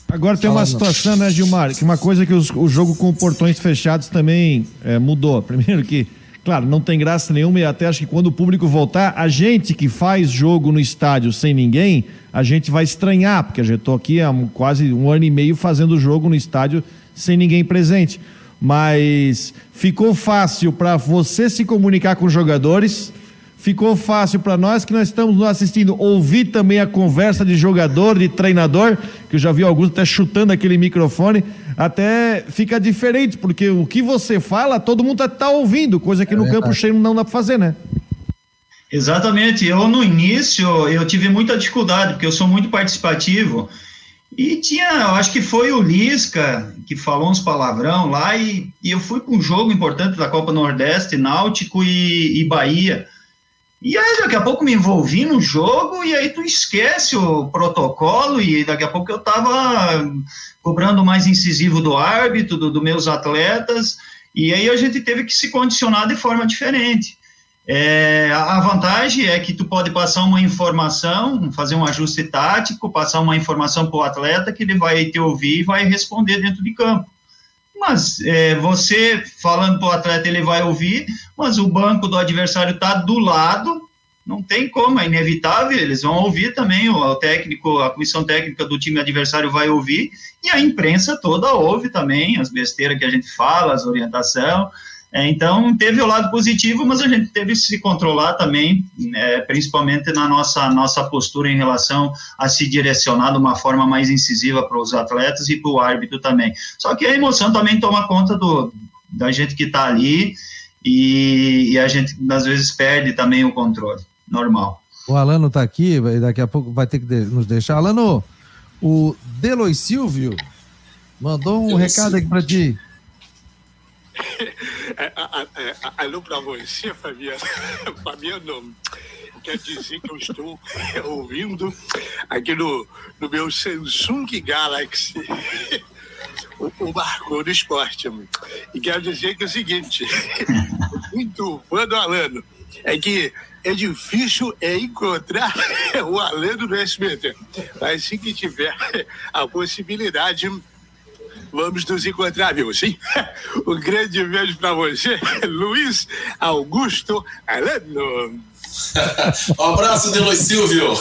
Agora tem uma situação, né, Gilmar, que uma coisa que os, o jogo com portões fechados também é, mudou. Primeiro que, claro, não tem graça nenhuma e até acho que quando o público voltar, a gente que faz jogo no estádio sem ninguém, a gente vai estranhar, porque eu já estou aqui há quase um ano e meio fazendo jogo no estádio sem ninguém presente. Mas ficou fácil para você se comunicar com os jogadores, ficou fácil para nós que nós estamos assistindo ouvir também a conversa de jogador, de treinador, que eu já vi alguns até chutando aquele microfone, até fica diferente, porque o que você fala, todo mundo está tá ouvindo, coisa que é no verdade. campo cheio não dá para fazer, né? Exatamente. Eu, no início, eu tive muita dificuldade, porque eu sou muito participativo. E tinha, eu acho que foi o Lisca que falou uns palavrão lá, e, e eu fui para um jogo importante da Copa Nordeste, Náutico e, e Bahia. E aí daqui a pouco me envolvi no jogo e aí tu esquece o protocolo e daqui a pouco eu tava cobrando mais incisivo do árbitro, dos do meus atletas, e aí a gente teve que se condicionar de forma diferente. É, a vantagem é que tu pode passar uma informação, fazer um ajuste tático, passar uma informação para o atleta que ele vai te ouvir e vai responder dentro de campo. Mas é, você falando para o atleta, ele vai ouvir, mas o banco do adversário está do lado, não tem como, é inevitável, eles vão ouvir também, o, técnico, a comissão técnica do time adversário vai ouvir, e a imprensa toda ouve também, as besteiras que a gente fala, as orientações, é, então, teve o lado positivo, mas a gente teve que se controlar também, é, principalmente na nossa, nossa postura em relação a se direcionar de uma forma mais incisiva para os atletas e para o árbitro também. Só que a emoção também toma conta do, da gente que está ali e, e, a gente, às vezes, perde também o controle. Normal. O Alano está aqui, daqui a pouco vai ter que nos deixar. Alano, o Delois Silvio mandou um Delois recado aqui para ti. É, alô para você, Fabiano. Fabiano, quer dizer que eu estou ouvindo aqui no, no meu Samsung Galaxy o, o do Esporte. E quero dizer que é o seguinte: muito fã do Alano. É que é difícil é encontrar o Alano no SBT. Mas se que tiver a possibilidade Vamos nos encontrar, viu? Sim. Um grande beijo para você, Luiz Augusto Alano. um abraço, Delois Silvio.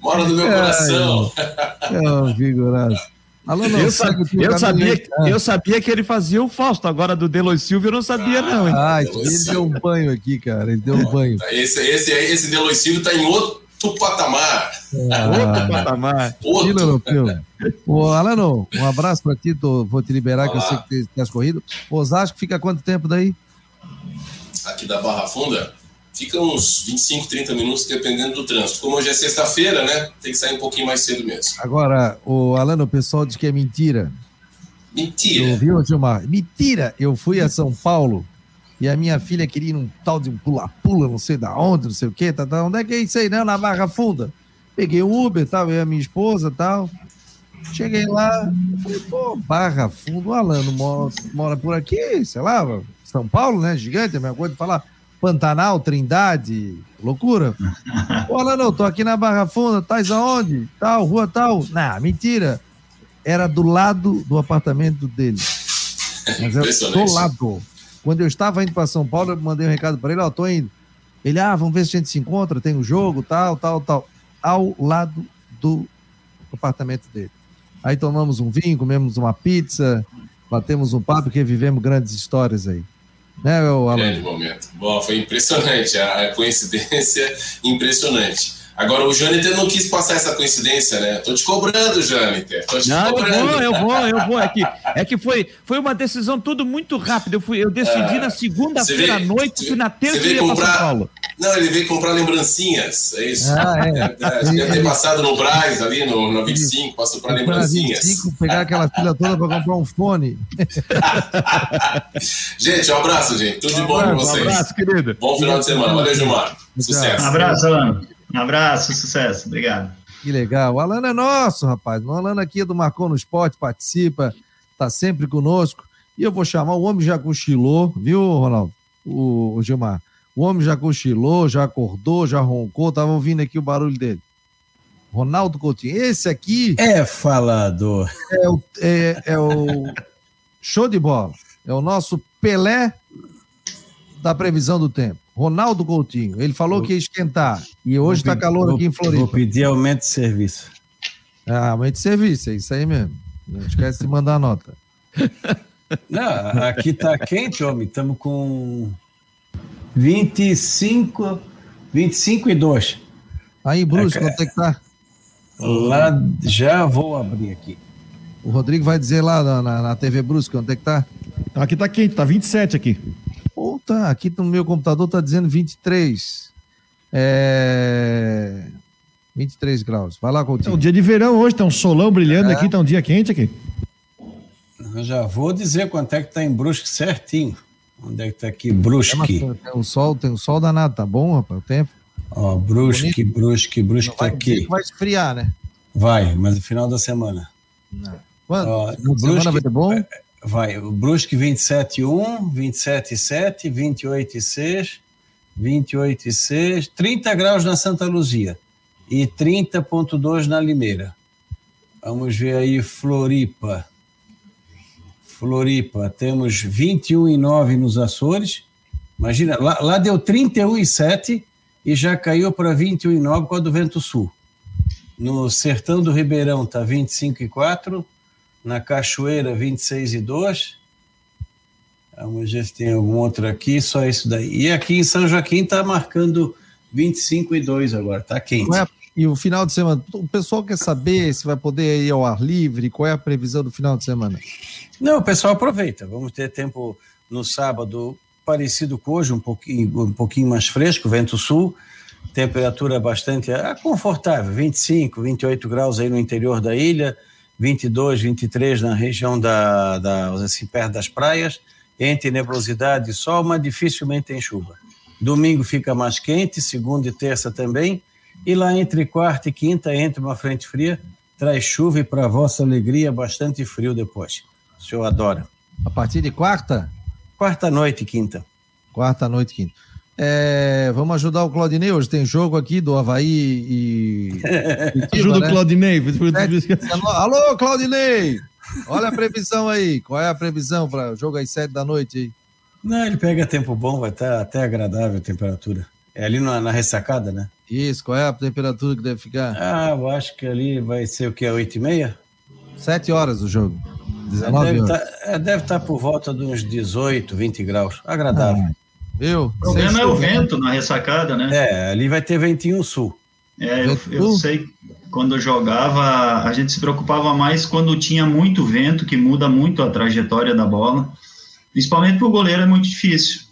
Mora no meu coração. É, é figuraça. Alô, não, eu, sabia, eu, sabia, eu sabia que ele fazia o Fausto, agora do Delois Silvio eu não sabia, ah, não. Hein? Ah, ele deu um banho aqui, cara. Ele deu um banho. Esse, esse, esse Delois Silvio tá em outro patamar. Ah, outro patamar. Outro. Ô, Alano, um abraço para ti, tô, vou te liberar, Olá. que eu sei que tem as corrido. Osasco fica quanto tempo daí? Aqui da Barra Funda, fica uns 25, 30 minutos, dependendo do trânsito. Como hoje é sexta-feira, né? Tem que sair um pouquinho mais cedo mesmo. Agora, o Alano, o pessoal diz que é mentira. Mentira. Ouviu, Gilmar? Mentira! Eu fui a São Paulo e a minha filha queria ir num tal de um pula-pula, não sei da onde, não sei o quê, tá, tá, onde é que é isso aí, né? Na Barra Funda. Peguei o Uber, tal, eu e a minha esposa tal. Cheguei lá, falei, pô, Barra Funda, o Alano mora, mora por aqui, sei lá, São Paulo, né? Gigante, a mesma coisa de falar. Pantanal, Trindade, loucura. Pô, Alano, tô aqui na Barra Funda, tais aonde? Tal, rua tal. Não, mentira. Era do lado do apartamento dele. Mas era do lado. Quando eu estava indo para São Paulo, eu mandei um recado para ele, ó, oh, tô indo. Ele, ah, vamos ver se a gente se encontra, tem um jogo, tal, tal, tal. Ao lado do apartamento dele. Aí tomamos um vinho, comemos uma pizza, batemos um papo, que vivemos grandes histórias aí. Né, Alan? Grande momento. Bom, foi impressionante, a coincidência impressionante. Agora, o Jâniter não quis passar essa coincidência, né? Tô te cobrando, Jâniter. Tô te Não, eu cobrando. vou, eu vou, eu vou. É que, é que foi, foi uma decisão tudo muito rápida. Eu, fui, eu decidi na segunda-feira à noite que na terça eu ia pra São comprar- Paulo. Não, ele veio comprar lembrancinhas, é isso. Ah, é. verdade. Deve ter passado no Braz ali, no, no 25, passou para Comprar lembrancinhas. 25, pegar aquela fila toda para comprar um fone. Gente, um abraço, gente. Tudo de bom pra Um vocês. abraço, querido. Bom final de semana. Valeu, Gilmar. Sucesso. Um abraço, Alan. Um abraço, sucesso. Obrigado. Que legal. O Alano é nosso, rapaz. O Alano aqui é do Marcou no Esporte, participa, tá sempre conosco. E eu vou chamar o homem já cochilou, viu, Ronaldo? O, o Gilmar. O homem já cochilou, já acordou, já roncou. Tava ouvindo aqui o barulho dele. Ronaldo Coutinho. Esse aqui É falador. é o, é, é o show de bola. É o nosso Pelé da previsão do tempo. Ronaldo Coutinho. Ele falou que ia esquentar. E hoje está Vou calor vou- aqui em Vou Floripa. pedir aumento de serviço. Ah, aumento de serviço, é isso aí mesmo. Não esquece de mandar a nota. Não, aqui tá quente, homem. Estamos com 25, 25 e 2. Aí em Brusque, quanto é que tá? Lá já vou abrir aqui. O Rodrigo vai dizer lá na, na, na TV Brusque quanto é que tá? Aqui tá quente, tá 27 aqui. Tá, aqui no meu computador tá dizendo 23. É... 23 graus. Vai lá, É um Coutinho. dia de verão hoje, tá um solão brilhando É. aqui, tá um dia quente aqui. Eu já vou dizer quanto é que tá em Brusque certinho. Onde é que tá aqui? É, Brusque. Tem um sol, tem um sol danado, tá bom, rapaz, o tempo. Ó, Brusque, Brusque, Brusque Não tá vai aqui. que vai esfriar, né? Vai, mas no final da semana. Quando? Ó, semana Brusque- vai ter bom? Vai, o Brusque 27,1, 27,7, 28,6, 28,6, 30 graus na Santa Luzia e 30,2 na Limeira. Vamos ver aí Floripa. Floripa, temos 21,9 nos Açores. Imagina, lá, lá deu 31,7 e já caiu para 21,9 por causa do vento sul. No Sertão do Ribeirão está 25,4 na Cachoeira 26 e 2. Vamos ver se tem algum outro aqui, só isso daí. E aqui em São Joaquim está marcando 25 e 2 agora, tá quente. É E o final de semana, o pessoal quer saber se vai poder ir ao ar livre, qual é a previsão do final de semana? Não, o pessoal aproveita. Vamos ter tempo no sábado parecido com hoje, um pouquinho, um pouquinho mais fresco, vento sul, temperatura bastante ah, confortável, 25, 28 graus aí no interior da ilha, 22, 23 na região da, da assim, perto das praias, entre nebulosidade e sol, mas dificilmente tem chuva. Domingo fica mais quente, segunda e terça também, e lá entre quarta e quinta entra uma frente fria, traz chuva e para vossa alegria bastante frio depois. O senhor adora. A partir de quarta? Quarta noite e quinta. Quarta noite, quinta. É, vamos ajudar o Claudinei. Hoje tem jogo aqui do Havaí e. Curitiba, Ajuda né? o Claudinei. Alô, Claudinei! Olha a previsão aí. Qual é a previsão para o jogo às sete da noite aí? Não, ele pega tempo bom, vai estar até agradável a temperatura. É ali na, na ressacada, né? Isso, qual é a temperatura que deve ficar? Ah, eu acho que ali vai ser o que? 8 e meia? Sete horas o jogo. É, 19 Deve horas. estar é, deve estar por volta de uns 18, 20 graus. Agradável. Viu? O problema é o vento na ressacada, né? É, ali vai ter ventinho sul. É, eu, eu sei, quando eu jogava, a gente se preocupava mais quando tinha muito vento, que muda muito a trajetória da bola. Principalmente para o goleiro é muito difícil.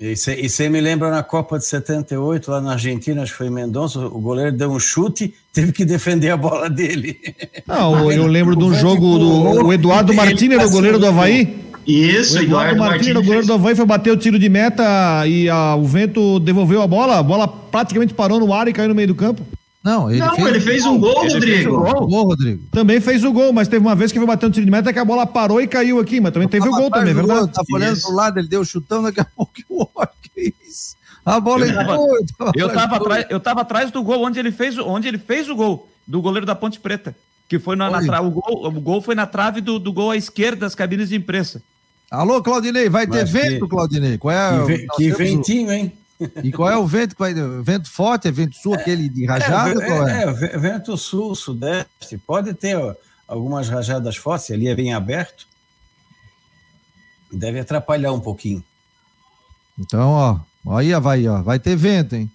E você me lembra na Copa de 78, lá na Argentina, acho que foi Mendonça, o goleiro deu um chute, teve que defender a bola dele. Não, eu lembro de um jogo do o Eduardo Ele Martins, era o goleiro do Havaí. Isso, O Eduardo Martins era o goleiro do Havaí, foi bater o tiro de meta e a- o vento devolveu a bola, a bola praticamente parou no ar e caiu no meio do campo. Não, ele Não, fez, ele fez um gol, Ele fez Rodrigo. o gol. Gol, Rodrigo. Também fez o gol, mas teve uma vez que foi bater um tiro de meta que a bola parou e caiu aqui, mas também teve o gol também, do verdade? gol, Tava olhando Isso. pro lado, ele deu um chutão, daqui a pouco o que isso? A bola Eu tava- entrou. Eu tava, entrou. atrás, eu tava atrás do gol onde ele fez, o- onde ele fez o gol, do goleiro da Ponte Preta. Que foi na, na tra- o, gol, o gol foi na trave do, do gol à esquerda das cabines de imprensa. Alô, Claudinei, vai ter Mas que- vento, Claudinei? Qual é, Que, que o- ventinho, hein? E qual é o vento que vai. Vento forte? É vento sul, aquele de rajada? é, qual é? é, é, ve- vento sul, sudeste. Pode ter ó, algumas rajadas fortes, ali é bem aberto. Deve atrapalhar um pouquinho. Então, ó, aí, Havaí, ó, vai ter vento, hein?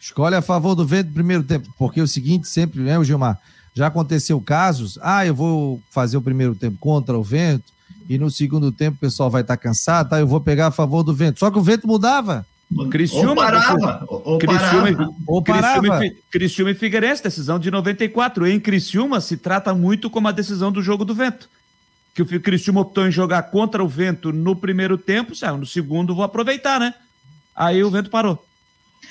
Escolhe a favor do vento no primeiro tempo, porque é o seguinte, sempre, né, o Gilmar? Já aconteceu casos, ah, eu vou fazer o primeiro tempo contra o vento, e no segundo tempo o pessoal vai estar tá cansado, tá? Eu vou pegar a favor do vento. Só que o vento mudava. Criciúma, ou parava, ou Criciúma, parava. Ou parava. Criciúma, e Figueirense, decisão de 94. Em Criciúma se trata muito como a decisão do jogo do vento. Que o Criciúma optou em jogar contra o vento no primeiro tempo, no segundo vou aproveitar, né? Aí o vento parou.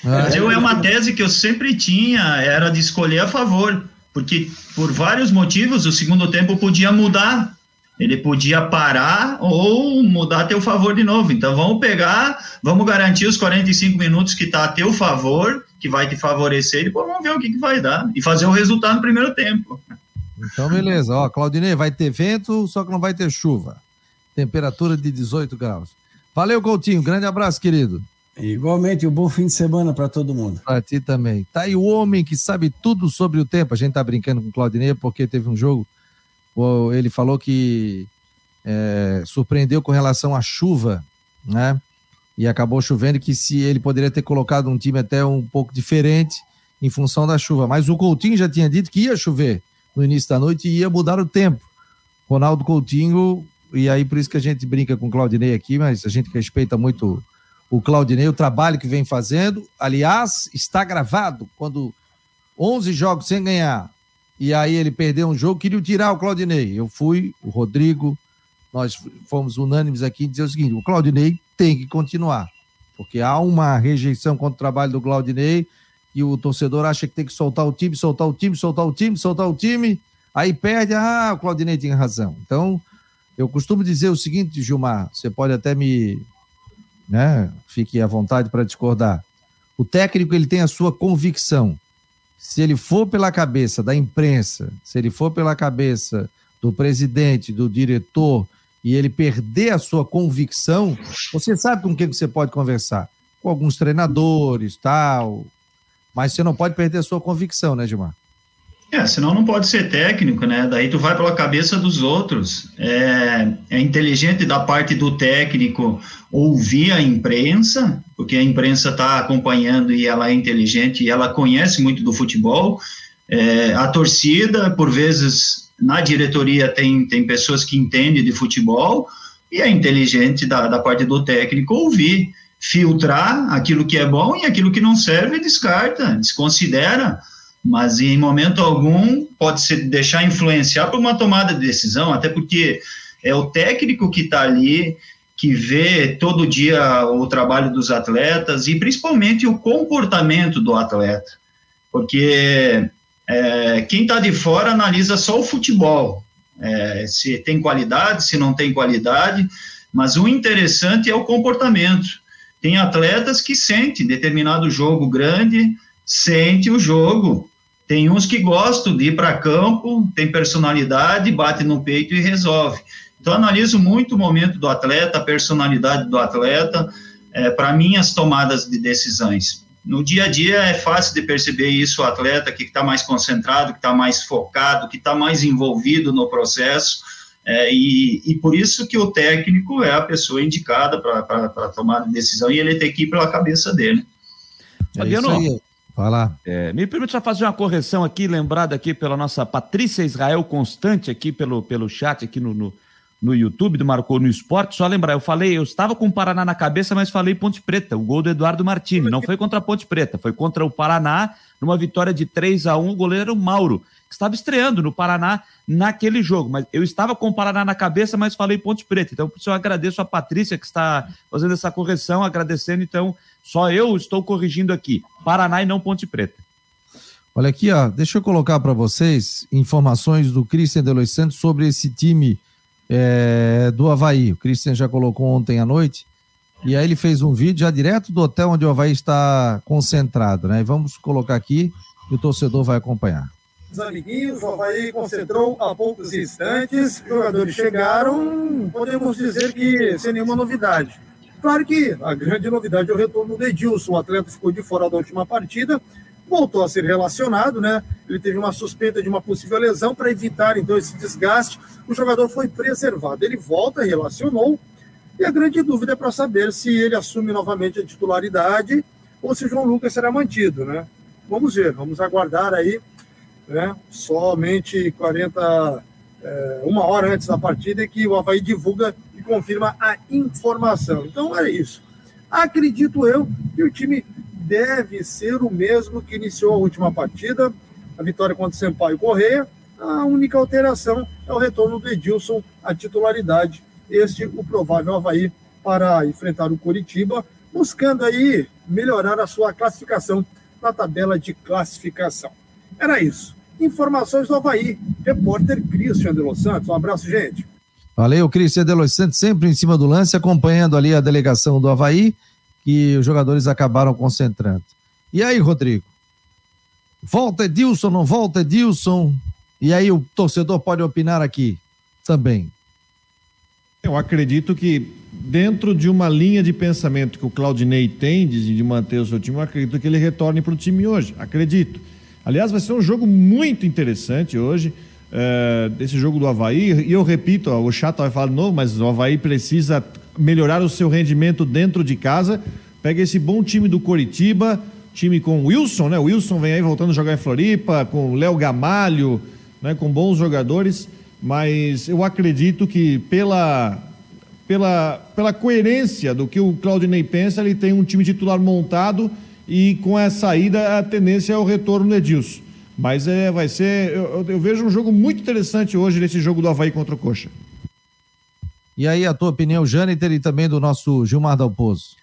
Mas eu, é uma tese que eu sempre tinha, era de escolher a favor, porque por vários motivos o segundo tempo podia mudar ele podia parar ou mudar a teu favor de novo. Então vamos pegar, vamos garantir os 45 minutos que está a teu favor, que vai te favorecer, e depois vamos ver o que, que vai dar. E fazer o resultado no primeiro tempo. Então, beleza. Ó, Claudinei, vai ter vento, só que não vai ter chuva. Temperatura de 18 graus. Valeu, Coutinho. Grande abraço, querido. Igualmente, um bom fim de semana para todo mundo. Para ti também. Tá aí o homem que sabe tudo sobre o tempo. A gente tá brincando com o Claudinei porque teve um jogo ele falou que é, surpreendeu com relação à chuva, né? E acabou chovendo que se ele poderia ter colocado um time até um pouco diferente em função da chuva. Mas o Coutinho já tinha dito que ia chover no início da noite e ia mudar o tempo. Ronaldo Coutinho, e aí por isso que a gente brinca com o Claudinei aqui, mas a gente respeita muito o Claudinei, o trabalho que vem fazendo. Aliás, está gravado quando 11 jogos sem ganhar, e aí ele perdeu um jogo, queria tirar o Claudinei. Eu fui, o Rodrigo, nós fomos unânimes aqui em dizer o seguinte: o Claudinei tem que continuar, porque há uma rejeição contra o trabalho do Claudinei e o torcedor acha que tem que soltar o time, soltar o time, soltar o time, soltar o time, aí perde, ah, o Claudinei tinha razão. Então, eu costumo dizer o seguinte, Gilmar, você pode até me, né, fique à vontade para discordar. O técnico ele tem a sua convicção se ele for pela cabeça da imprensa, se ele for pela cabeça do presidente, do diretor, e ele perder a sua convicção, você sabe com quem você pode conversar? Com alguns treinadores, tal. Mas você não pode perder a sua convicção, né, Gilmar? É, senão não pode ser técnico, né? Daí tu vai pela cabeça dos outros. É, é inteligente da parte do técnico ouvir a imprensa, porque a imprensa está acompanhando e ela é inteligente e ela conhece muito do futebol. É, a torcida, por vezes, na diretoria tem, tem pessoas que entendem de futebol e é inteligente da, da parte do técnico ouvir, filtrar aquilo que é bom e aquilo que não serve descarta, desconsidera mas em momento algum pode se deixar influenciar por uma tomada de decisão, até porque é o técnico que está ali, que vê todo dia o trabalho dos atletas e principalmente o comportamento do atleta, porque é, quem está de fora analisa só o futebol, é, se tem qualidade, se não tem qualidade, mas o interessante é o comportamento. Tem atletas que sentem determinado jogo grande, sente o jogo. Tem uns que gostam de ir para campo, tem personalidade, bate no peito e resolve. Então, analiso muito o momento do atleta, a personalidade do atleta, é, para minhas tomadas de decisões. No dia a dia é fácil de perceber isso, o atleta que está mais concentrado, que está mais focado, que está mais envolvido no processo, é, e, e, por isso que o técnico é a pessoa indicada para tomar decisão e ele tem que ir pela cabeça dele. É Fabiano, Vai. É, me permite só fazer uma correção aqui, lembrada aqui pela nossa Patrícia Israel Constante, aqui pelo, pelo chat, aqui no, no, no YouTube do Marcou no Esporte. Só lembrar, eu falei, eu estava com o Paraná na cabeça, mas falei Ponte Preta, o gol do Eduardo Martini. Não foi contra a Ponte Preta, foi contra o Paraná, numa vitória de 3 a 1 O goleiro Mauro, que estava estreando no Paraná naquele jogo. Mas eu estava com o Paraná na cabeça, mas falei Ponte Preta. Então, por isso eu agradeço a Patrícia que está fazendo essa correção, agradecendo, então, só eu estou corrigindo aqui. Paraná e não Ponte Preta. Olha aqui, ó, deixa eu colocar para vocês informações do Christian de Los Santos sobre esse time é, do Havaí. O Christian já colocou ontem à noite. E aí ele fez um vídeo já direto do hotel onde o Havaí está concentrado, né? E vamos colocar aqui e o torcedor vai acompanhar. Os amiguinhos, o Havaí concentrou há poucos instantes, os jogadores chegaram, podemos dizer que sem nenhuma novidade. Claro que a grande novidade é o retorno do Edilson, o atleta ficou de fora da última partida, voltou a ser relacionado, né? Ele teve uma suspeita de uma possível lesão para evitar então esse desgaste. O jogador foi preservado. Ele volta, relacionou, e a grande dúvida é para saber se ele assume novamente a titularidade ou se o João Lucas será mantido, né? Vamos ver, vamos aguardar aí, né? Somente 40, é, uma hora antes da partida é que o Havaí divulga confirma a informação. Então é isso. Acredito eu que o time deve ser o mesmo que iniciou a última partida, a vitória contra o Sampaio Correia. A única alteração é o retorno do Edilson à titularidade. Este o provável Havaí para enfrentar o Curitiba, buscando aí melhorar a sua classificação na tabela de classificação. Era isso. Informações do Havaí. Repórter Cristian de Los Santos. Um abraço, gente. Valeu, Cristian de Los Santos, sempre em cima do lance, acompanhando ali a delegação do Havaí, que os jogadores acabaram concentrando. E aí, Rodrigo? Volta Edilson, não volta Edilson? E aí o torcedor pode opinar aqui também. Eu acredito que dentro de uma linha de pensamento que o Claudinei tem de, de manter o seu time, eu acredito que ele retorne para o time hoje. Acredito. Aliás, vai ser um jogo muito interessante hoje, é, desse jogo do Havaí. E eu repito, ó, o Chato vai falar novo, mas o Havaí precisa melhorar o seu rendimento dentro de casa. Pega esse bom time do Coritiba, time com Wilson, né? O Wilson vem aí voltando a jogar em Floripa, com Léo Gamalho, né? com bons jogadores. Mas eu acredito que pela pela, pela coerência do que o Claudinei pensa, ele tem um time titular montado e com a saída a tendência é o retorno do Edilson. Mas é, vai ser. Eu, eu, vejo um jogo muito interessante hoje nesse jogo do Havaí contra o Coxa. E aí, a tua opinião, Jâniter, e também do nosso Gilmar Dalpozo?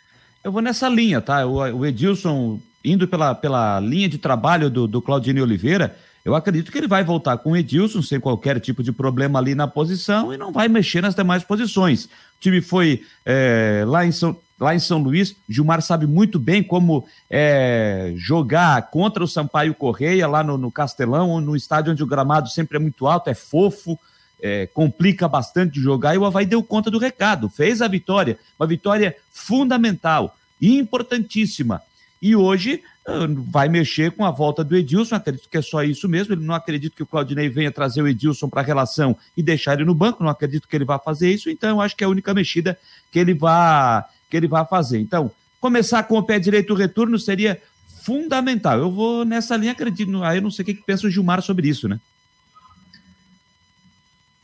Eu vou nessa linha, tá? O, o Edilson, indo pela, pela linha de trabalho do, do Claudinei Oliveira, eu acredito que ele vai voltar com o Edilson sem qualquer tipo de problema ali na posição e não vai mexer nas demais posições. O time foi é, lá, em São, lá em São Luís, Gilmar sabe muito bem como é, jogar contra o Sampaio Correia lá no, no Castelão, no estádio onde o gramado sempre é muito alto, é fofo, é, complica bastante jogar e o Havaí deu conta do recado, fez a vitória, uma vitória fundamental, importantíssima. E hoje ah, vai mexer com a volta do Edilson, acredito que é só isso mesmo. Ele não acredita que o Claudinei venha trazer o Edilson para a relação e deixar ele no banco, não acredito que ele vá fazer isso, então acho que é a única mexida que ele vai que ele vai fazer. Então, começar com o pé direito o retorno seria fundamental. Eu vou nessa linha, acredito. Aí eu não sei o que, que pensa o Gilmar sobre isso, né?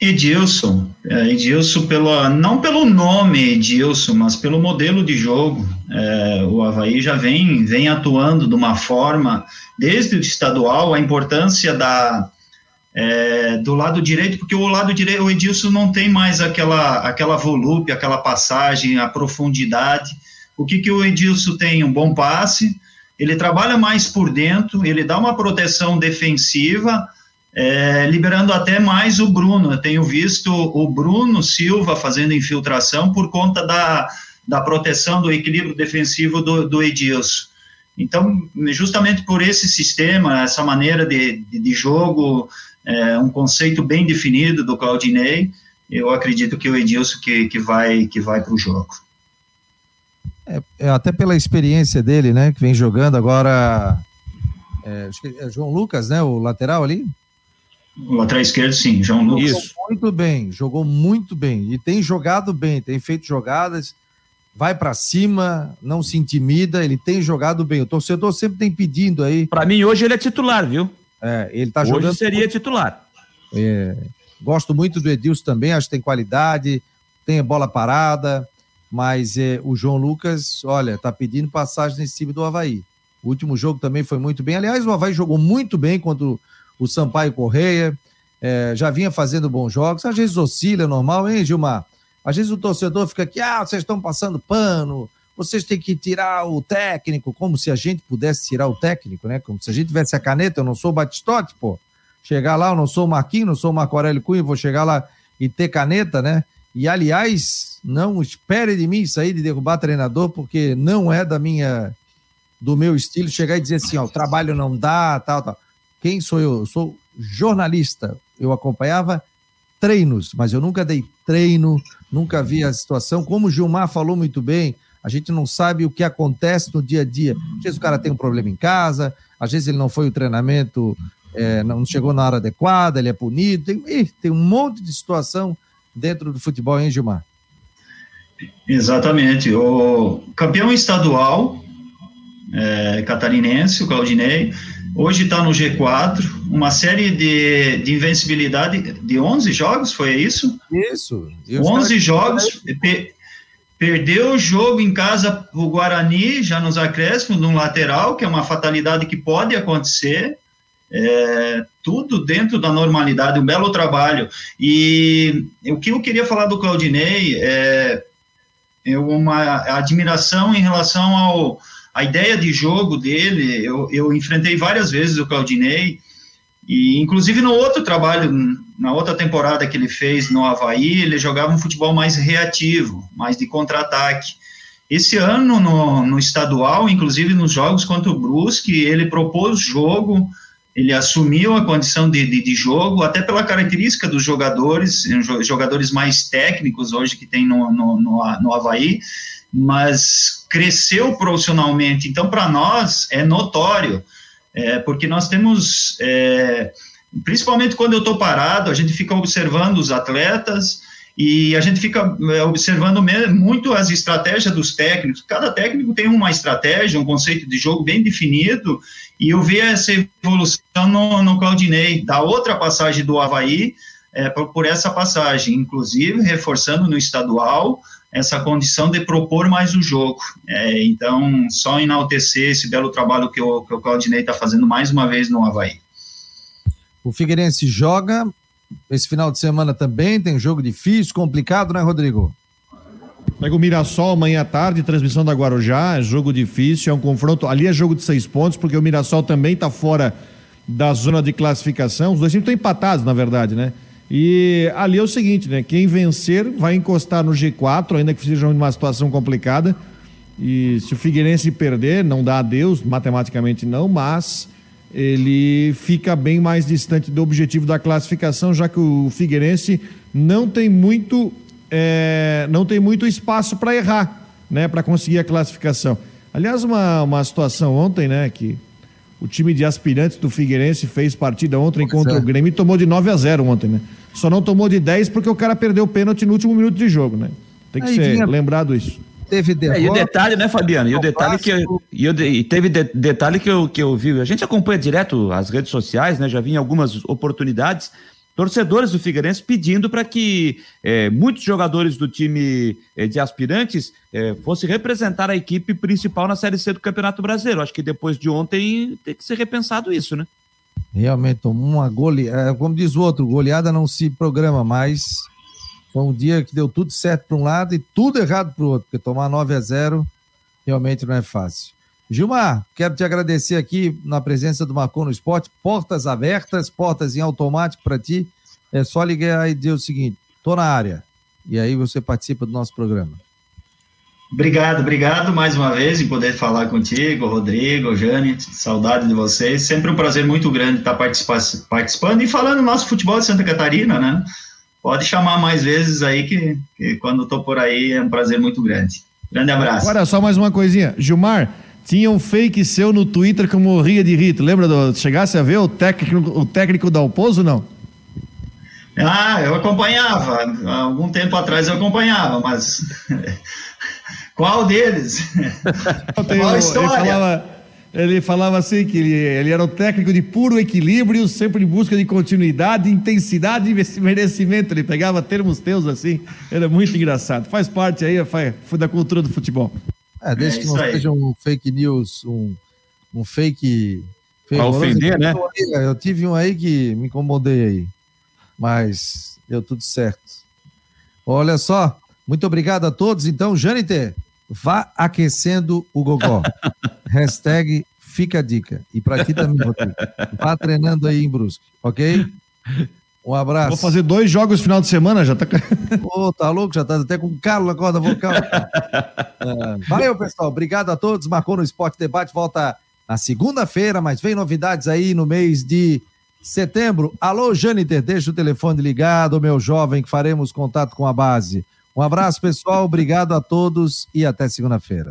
Edilson, é, Edilson pelo, não pelo nome Edilson, mas pelo modelo de jogo. É, o Havaí já vem, vem atuando de uma forma, desde o estadual, a importância da, é, do lado direito, porque o lado direito, o Edilson não tem mais aquela, aquela volúpia, aquela passagem, a profundidade. O que, que o Edilson tem? Um bom passe, ele trabalha mais por dentro, ele dá uma proteção defensiva, é, liberando até mais o Bruno. Eu tenho visto o Bruno Silva fazendo infiltração por conta da, da proteção do equilíbrio defensivo do, do Edilson. Então, justamente por esse sistema, essa maneira de, de, de jogo, é, um conceito bem definido do Claudinei, eu acredito que o Edilson que, que vai, que vai para o jogo. É, é, até pela experiência dele, né, que vem jogando agora, é, acho que é João Lucas, né, o lateral ali? O lateral esquerdo, sim, João Lucas. Isso. Muito bem, jogou muito bem. E tem jogado bem, tem feito jogadas, vai para cima, não se intimida, ele tem jogado bem. O torcedor sempre tem pedindo aí. Para mim, hoje ele é titular, viu? É, ele tá hoje jogando. Seria titular. É, gosto muito do Edilson também, acho que tem qualidade, tem bola parada, mas é, o João Lucas, olha, tá pedindo passagem nesse time do Havaí. O último jogo também foi muito bem. Aliás, o Havaí jogou muito bem contra o o Sampaio Correia, é, já vinha fazendo bons jogos, às vezes oscila, é normal, hein, Gilmar? Às vezes o torcedor fica aqui, ah, vocês estão passando pano, vocês têm que tirar o técnico, como se a gente pudesse tirar o técnico, né? Como se a gente tivesse a caneta, eu não sou o Batistote, pô. Chegar lá, eu não sou o Marquinhos, não sou o Marco Aurélio Cunha, vou chegar lá e ter caneta, né? E, aliás, não espere de mim sair de derrubar treinador, porque não é da minha, do meu estilo chegar e dizer assim, ó, o trabalho não dá, tal, tal. Quem sou eu? Eu sou jornalista. Eu acompanhava treinos, mas eu nunca dei treino, nunca vi a situação. Como o Gilmar falou muito bem, a gente não sabe o que acontece no dia a dia. Às vezes o cara tem um problema em casa, às vezes ele não foi o treinamento, é, não chegou na hora adequada, ele é punido. Tem, ih, tem um monte de situação dentro do futebol, hein, Gilmar? Exatamente. O campeão estadual é, catarinense, o Claudinei. Hoje está no G4, uma série de, de invencibilidade de 11 jogos, foi isso? Isso. 11 jogos, pe, perdeu o jogo em casa o Guarani, já nos acréscimos, num lateral, que é uma fatalidade que pode acontecer, é, tudo dentro da normalidade, um belo trabalho. E o que eu queria falar do Claudinei é, é uma admiração em relação ao a ideia de jogo dele, eu, eu enfrentei várias vezes o Claudinei, e inclusive no outro trabalho, na outra temporada que ele fez no Havaí, ele jogava um futebol mais reativo, mais de contra-ataque. Esse ano, no, no estadual, inclusive nos jogos contra o Brusque, ele propôs jogo, ele assumiu a condição de, de, de, jogo, até pela característica dos jogadores, jogadores mais técnicos hoje que tem no, no, no, no Havaí, mas cresceu profissionalmente. Então, para nós, é notório, é, porque nós temos, é, principalmente quando eu estou parado, a gente fica observando os atletas e a gente fica é, observando muito as estratégias dos técnicos. Cada técnico tem uma estratégia, um conceito de jogo bem definido, e eu vi essa evolução no, no Claudinei, da outra passagem do Havaí, é, por, por essa passagem, inclusive reforçando no estadual, essa condição de propor mais o jogo. É, então, só enaltecer esse belo trabalho que o, que o Claudinei está fazendo mais uma vez no Havaí. O Figueirense joga esse final de semana também, tem um jogo difícil, complicado, né, Rodrigo? Pega o Mirassol amanhã à tarde, transmissão da Guarujá, é jogo difícil, é um confronto, ali é jogo de seis pontos, porque o Mirassol também está fora da zona de classificação, os dois times estão empatados, na verdade, né? E ali é o seguinte, né? Quem vencer vai encostar no G4, ainda que seja uma situação complicada. E se o Figueirense perder, não dá adeus, matematicamente não, mas ele fica bem mais distante do objetivo da classificação, já que o Figueirense não tem muito, é, não tem muito espaço para errar, né? Para conseguir a classificação. Aliás, uma, uma situação ontem, né? Que o time de aspirantes do Figueirense fez partida ontem pois contra é. o Grêmio e tomou de 9 a 0 ontem, né? Só não tomou de 10 porque o cara perdeu o pênalti no último minuto de jogo, né? Tem que Aí ser vinha... lembrado isso. Teve derrota. É, e o detalhe, né, Fabiano? E o detalhe que eu, e, eu, e teve de, detalhe que eu, que eu vi. A gente acompanha direto as redes sociais, né? Já vi em algumas oportunidades torcedores do Figueirense pedindo para que é, muitos jogadores do time é, de aspirantes é, fossem representar a equipe principal na Série C do Campeonato Brasileiro. Acho que depois de ontem tem que ser repensado isso, né? Realmente, uma goleada, é, como diz o outro, goleada não se programa mais. Foi um dia que deu tudo certo para um lado e tudo errado para o outro, porque tomar 9 a 0 realmente não é fácil. Gilmar, quero te agradecer aqui na presença do Marcon no Esporte, portas abertas, portas em automático para ti. É só ligar e dizer o seguinte: estou na área. E aí você participa do nosso programa. Obrigado, obrigado mais uma vez em poder falar contigo, Rodrigo, Jane, saudade de vocês. Sempre um prazer muito grande estar participando e falando do nosso futebol de Santa Catarina, né? Pode chamar mais vezes aí que, que quando estou por aí é um prazer muito grande. Grande abraço. Agora só mais uma coisinha, Gilmar, tinha um fake seu no Twitter que eu morria de rito. Lembra do chegasse a ver o técnico, o técnico da não? Ah, eu acompanhava. Há algum tempo atrás eu acompanhava, mas Qual deles? Qual história? Ele falava, ele falava assim que ele, ele era um técnico de puro equilíbrio, sempre em busca de continuidade, intensidade e merecimento. Ele pegava termos teus assim, era muito engraçado. Faz parte aí, foi da cultura do futebol. É, desde é que não aí. seja um fake news, um, um fake. Pra ofender, né? Eu tive um aí que me incomodei aí, mas deu tudo certo. Olha só, muito obrigado a todos. Então, Janiter, Vá aquecendo o gogó. Hashtag fica a dica. E para ti também, Rodrigo. Vá treinando aí em Brusque, ok? Um abraço. Vou fazer dois jogos no final de semana, já tá. Ô, oh, tá louco? Já tá até com calo na corda vocal. é, valeu, pessoal. Obrigado a todos. Marcou no Esporte Debate. Volta na segunda-feira, mas vem novidades aí no mês de setembro. Alô, Jâniter, deixa o telefone ligado, meu jovem, que faremos contato com a base. Um abraço, pessoal. Obrigado a todos e até segunda-feira.